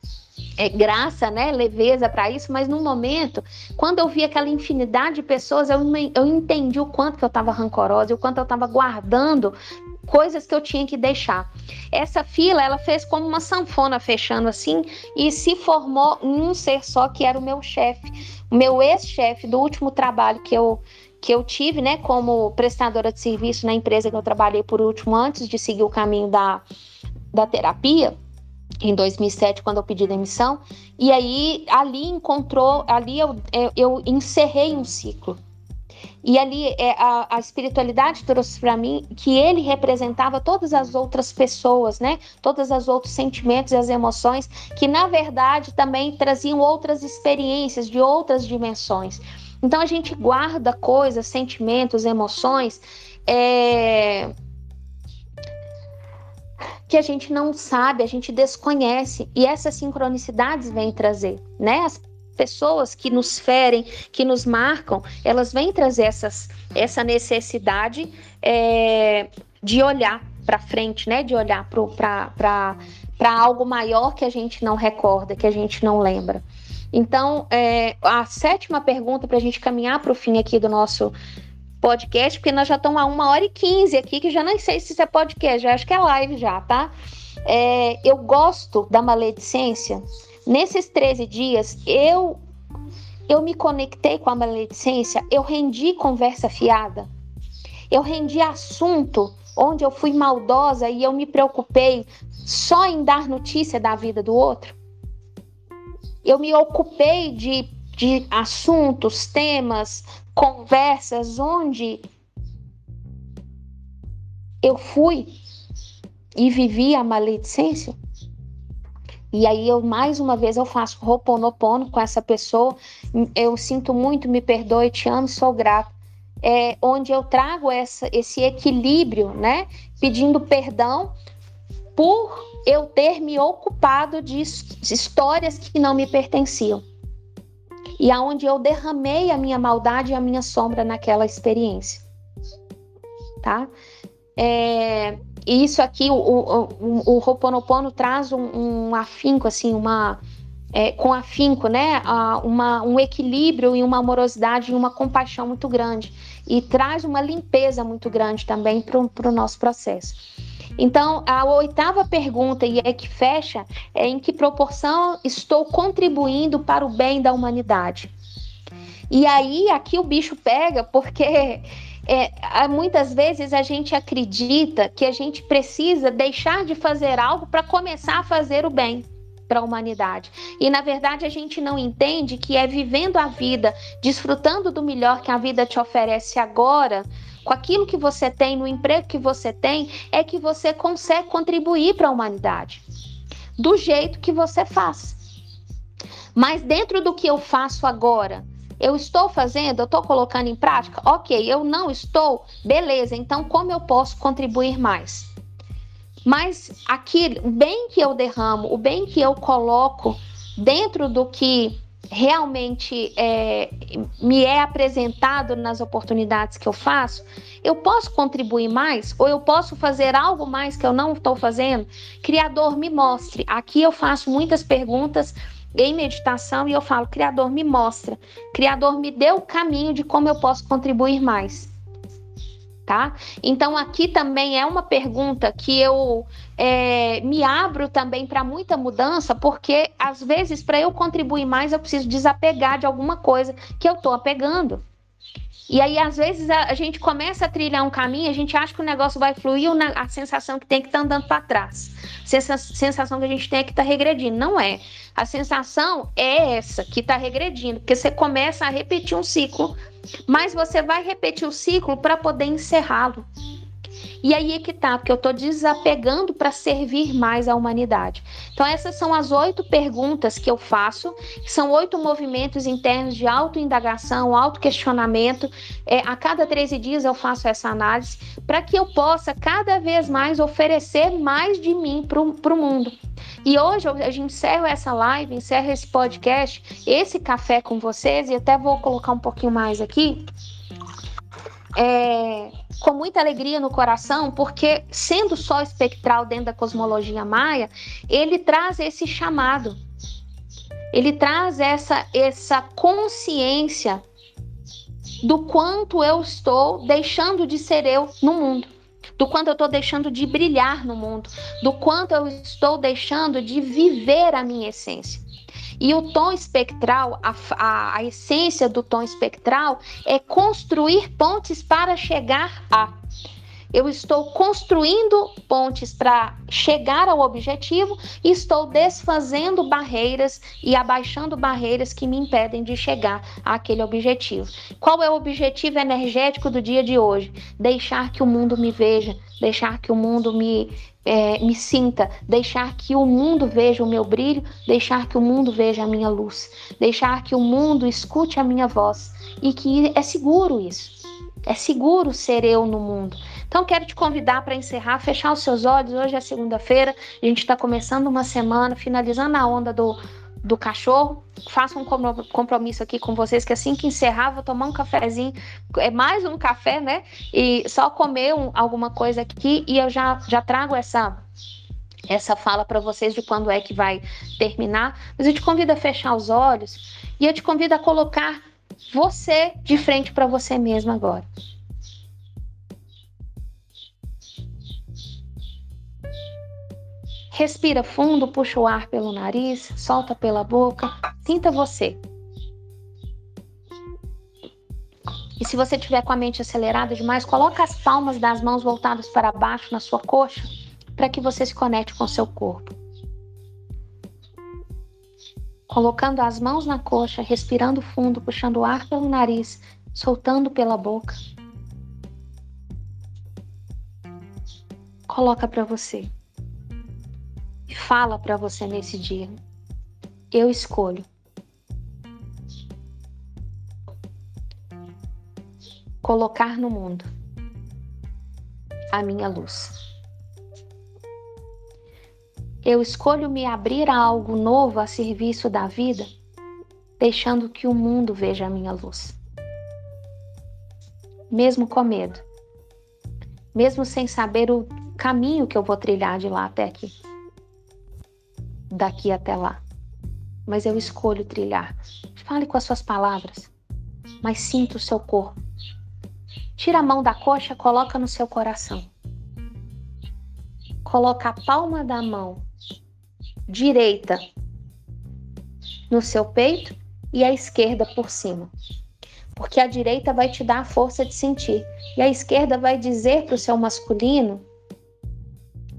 é, graça, né, leveza para isso, mas no momento, quando eu vi aquela infinidade de pessoas, eu, eu entendi o quanto que eu estava rancorosa, o quanto eu estava guardando coisas que eu tinha que deixar. Essa fila, ela fez como uma sanfona fechando assim e se formou em um ser só que era o meu chefe, o meu ex-chefe do último trabalho que eu que eu tive, né, como prestadora de serviço na empresa que eu trabalhei por último antes de seguir o caminho da, da terapia em 2007 quando eu pedi demissão. E aí ali encontrou ali eu, eu, eu encerrei um ciclo e ali é, a, a espiritualidade trouxe para mim que ele representava todas as outras pessoas, né? Todos os outros sentimentos e as emoções que na verdade também traziam outras experiências de outras dimensões. Então a gente guarda coisas, sentimentos, emoções é... que a gente não sabe, a gente desconhece e essas sincronicidades vêm trazer, né? As pessoas que nos ferem, que nos marcam, elas vêm trazer essas, essa necessidade é, de olhar para frente, né? De olhar para algo maior que a gente não recorda, que a gente não lembra. Então, é, a sétima pergunta para a gente caminhar para o fim aqui do nosso podcast, porque nós já estamos a uma hora e quinze aqui, que já nem sei se isso é podcast, já acho que é live já, tá? É, eu gosto da maledicência Nesses 13 dias, eu eu me conectei com a maledicência, eu rendi conversa fiada. Eu rendi assunto onde eu fui maldosa e eu me preocupei só em dar notícia da vida do outro. Eu me ocupei de, de assuntos, temas, conversas onde eu fui e vivi a maledicência. E aí eu mais uma vez eu faço roponopono com essa pessoa. Eu sinto muito, me perdoe, te amo, sou grato. É onde eu trago essa, esse equilíbrio, né? Pedindo perdão por eu ter me ocupado de histórias que não me pertenciam. E aonde eu derramei a minha maldade e a minha sombra naquela experiência. Tá? É, e isso aqui, o, o, o, o traz um, um afinco, assim, uma... É, com afinco, né, uma, um equilíbrio e uma amorosidade e uma compaixão muito grande. E traz uma limpeza muito grande também para o nosso processo. Então, a oitava pergunta, e é que fecha, é em que proporção estou contribuindo para o bem da humanidade? E aí, aqui o bicho pega, porque é, muitas vezes a gente acredita que a gente precisa deixar de fazer algo para começar a fazer o bem para a humanidade. E na verdade a gente não entende que é vivendo a vida, desfrutando do melhor que a vida te oferece agora, com aquilo que você tem, no emprego que você tem, é que você consegue contribuir para a humanidade. Do jeito que você faz. Mas dentro do que eu faço agora, eu estou fazendo, eu estou colocando em prática? Ok, eu não estou, beleza, então como eu posso contribuir mais? Mas aquilo, o bem que eu derramo, o bem que eu coloco dentro do que realmente é, me é apresentado nas oportunidades que eu faço, eu posso contribuir mais ou eu posso fazer algo mais que eu não estou fazendo? Criador, me mostre. Aqui eu faço muitas perguntas em meditação e eu falo: Criador, me mostra. Criador, me dê o caminho de como eu posso contribuir mais. Tá? Então, aqui também é uma pergunta que eu é, me abro também para muita mudança, porque às vezes, para eu contribuir mais, eu preciso desapegar de alguma coisa que eu estou apegando. E aí, às vezes, a, a, gente começa a trilhar um caminho, a gente acha que o negócio vai fluir, a sensação que tem que estar tá andando para trás. Sensa, sensação que a gente tem é que está regredindo. Não é. A sensação é essa, que está regredindo, porque você começa a repetir um ciclo, mas você vai repetir o ciclo para poder encerrá-lo. E aí é que tá, porque eu estou desapegando para servir mais à humanidade. Então, essas são as oito perguntas que eu faço, são oito movimentos internos de autoindagação, autoquestionamento. É, a cada 13 dias eu faço essa análise para que eu possa cada vez mais oferecer mais de mim para o mundo. E hoje a gente encerra essa live, encerra esse podcast, esse café com vocês, e até vou colocar um pouquinho mais aqui. É, com muita alegria no coração, porque sendo só espectral dentro da cosmologia maia, ele traz esse chamado. Ele traz essa essa consciência do quanto eu estou deixando de ser eu no mundo, do quanto eu estou deixando de brilhar no mundo, do quanto eu estou deixando de viver a minha essência. E o tom espectral, a, a, a essência do tom espectral é construir pontes para chegar a. Eu estou construindo pontes para chegar ao objetivo e estou desfazendo barreiras e abaixando barreiras que me impedem de chegar àquele objetivo. Qual é o objetivo energético do dia de hoje? Deixar que o mundo me veja, deixar que o mundo me, é, me sinta, deixar que o mundo veja o meu brilho, deixar que o mundo veja a minha luz, deixar que o mundo escute a minha voz e que é seguro isso. É seguro ser eu no mundo. Então, quero te convidar para encerrar, fechar os seus olhos. Hoje é segunda-feira, a gente está começando uma semana, finalizando a onda do, do cachorro. Faço um compromisso aqui com vocês que assim que encerrar, vou tomar um cafezinho, é mais um café, né? E só comer um, alguma coisa aqui e eu já, já trago essa essa fala para vocês de quando é que vai terminar. Mas eu te convido a fechar os olhos e eu te convido a colocar você de frente para você mesmo agora. Respira fundo, puxa o ar pelo nariz, solta pela boca, sinta você. E se você tiver com a mente acelerada demais, coloca as palmas das mãos voltadas para baixo na sua coxa, para que você se conecte com o seu corpo. Colocando as mãos na coxa, respirando fundo, puxando o ar pelo nariz, soltando pela boca. Coloca para você fala para você nesse dia: Eu escolho. Colocar no mundo a minha luz. Eu escolho me abrir a algo novo a serviço da vida, deixando que o mundo veja a minha luz. Mesmo com medo, mesmo sem saber o caminho que eu vou trilhar de lá até aqui daqui até lá. Mas eu escolho trilhar. Fale com as suas palavras, mas sinta o seu corpo. Tira a mão da coxa, coloca no seu coração. Coloca a palma da mão direita no seu peito e a esquerda por cima. Porque a direita vai te dar a força de sentir e a esquerda vai dizer para o seu masculino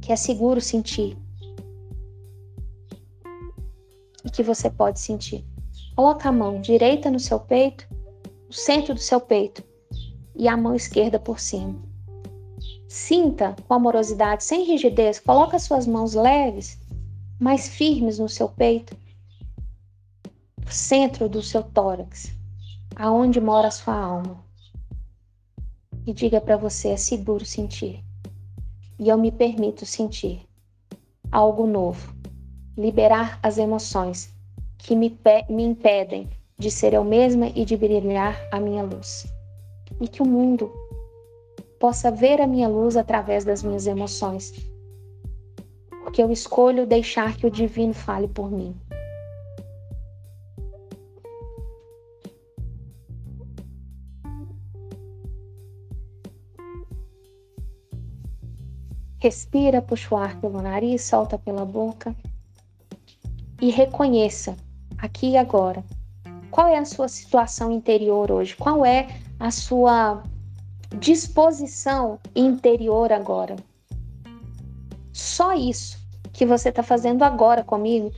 que é seguro sentir, e que você pode sentir. Coloca a mão direita no seu peito, no centro do seu peito, e a mão esquerda por cima. Sinta com amorosidade, sem rigidez, coloca suas mãos leves, mais firmes no seu peito, centro do seu tórax, aonde mora a sua alma. E diga para você: é seguro sentir. E eu me permito sentir algo novo liberar as emoções que me, me impedem de ser eu mesma e de brilhar a minha luz. E que o mundo possa ver a minha luz através das minhas emoções. Porque eu escolho deixar que o divino fale por mim. Respira, puxa o ar pelo nariz, solta pela boca e reconheça aqui e agora qual é a sua situação interior hoje, qual é a sua disposição interior agora. Só isso que você está fazendo agora comigo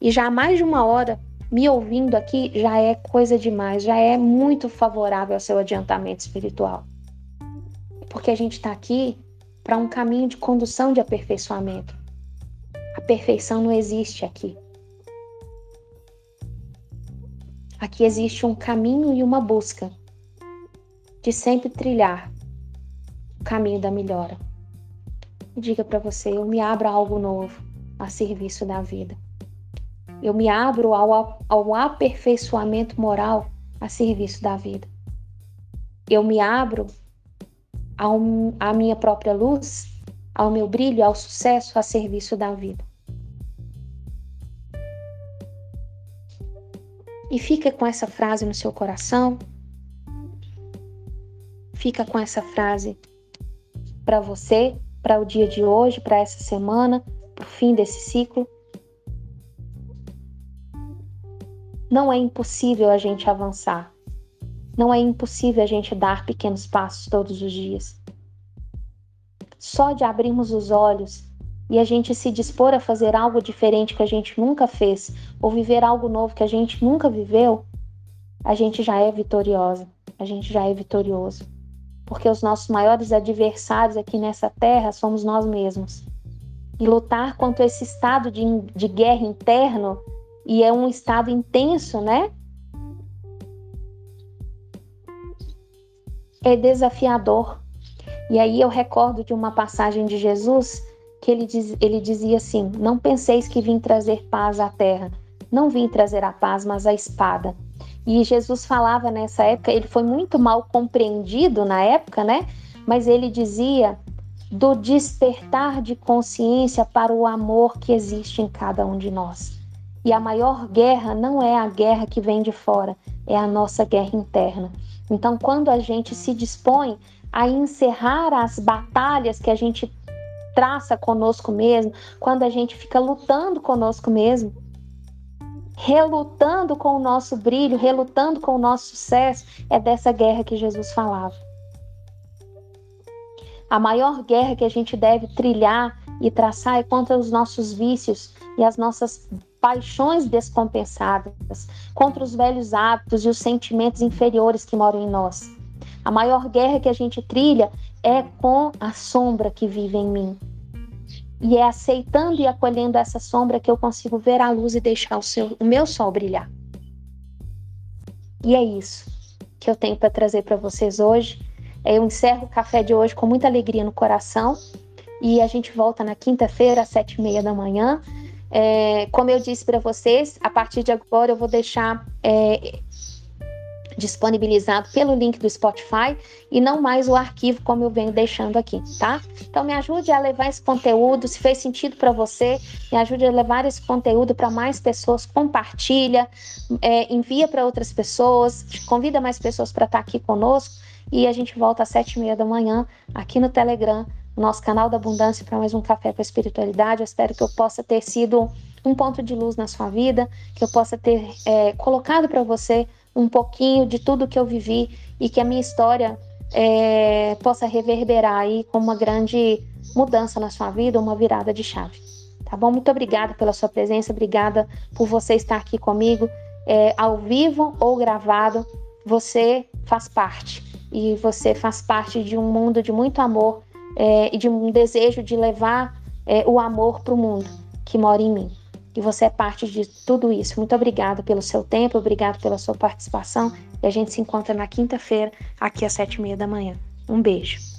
e já há mais de uma hora me ouvindo aqui já é coisa demais, já é muito favorável ao seu adiantamento espiritual. Porque a gente está aqui para um caminho de condução de aperfeiçoamento. A perfeição não existe aqui. Aqui existe um caminho e uma busca de sempre trilhar o caminho da melhora. E diga para você: eu me abro a algo novo a serviço da vida. Eu me abro ao, ao aperfeiçoamento moral a serviço da vida. Eu me abro à minha própria luz, ao meu brilho, ao sucesso a serviço da vida. E fica com essa frase no seu coração. Fica com essa frase para você, para o dia de hoje, para essa semana, para o fim desse ciclo. Não é impossível a gente avançar não é impossível a gente dar pequenos passos todos os dias. Só de abrirmos os olhos e a gente se dispor a fazer algo diferente que a gente nunca fez, ou viver algo novo que a gente nunca viveu, a gente já é vitoriosa, a gente já é vitorioso. Porque os nossos maiores adversários aqui nessa terra somos nós mesmos. E lutar contra esse estado de, de guerra interno, e é um estado intenso, né? é desafiador. E aí eu recordo de uma passagem de Jesus que ele, diz, ele dizia assim: Não penseis que vim trazer paz à terra. Não vim trazer a paz, mas a espada. E Jesus falava nessa época, ele foi muito mal compreendido na época, né? Mas ele dizia do despertar de consciência para o amor que existe em cada um de nós. E a maior guerra não é a guerra que vem de fora, é a nossa guerra interna. Então, quando a gente se dispõe a encerrar as batalhas que a gente traça conosco mesmo, quando a gente fica lutando conosco mesmo, relutando com o nosso brilho, relutando com o nosso sucesso, é dessa guerra que Jesus falava. A maior guerra que a gente deve trilhar e traçar é contra os nossos vícios e as nossas paixões descompensadas, contra os velhos hábitos e os sentimentos inferiores que moram em nós. A maior guerra que a gente trilha é com a sombra que vive em mim. E é aceitando e acolhendo essa sombra que eu consigo ver a luz e deixar o, seu, o meu sol brilhar. E é isso que eu tenho para trazer para vocês hoje. Eu encerro o café de hoje com muita alegria no coração e a gente volta na quinta-feira às sete e meia da manhã é, como eu disse para vocês, a partir de agora eu vou deixar é, disponibilizado pelo link do Spotify e não mais o arquivo como eu venho deixando aqui, tá? Então me ajude a levar esse conteúdo, se fez sentido para você, me ajude a levar esse conteúdo para mais pessoas, compartilha, é, envia para outras pessoas, convida mais pessoas para estar tá aqui conosco e a gente volta às sete e meia da manhã aqui no Telegram nosso canal da Abundância para mais um Café com a Espiritualidade. Eu espero que eu possa ter sido um ponto de luz na sua vida, que eu possa ter é, colocado para você um pouquinho de tudo que eu vivi e que a minha história é, possa reverberar aí com uma grande mudança na sua vida, uma virada de chave. Tá bom? Muito obrigada pela sua presença, obrigada por você estar aqui comigo, é, ao vivo ou gravado. Você faz parte e você faz parte de um mundo de muito amor é, e de um desejo de levar é, o amor para o mundo que mora em mim. E você é parte de tudo isso. Muito obrigada pelo seu tempo, obrigado pela sua participação. E a gente se encontra na quinta-feira, aqui às sete e meia da manhã. Um beijo.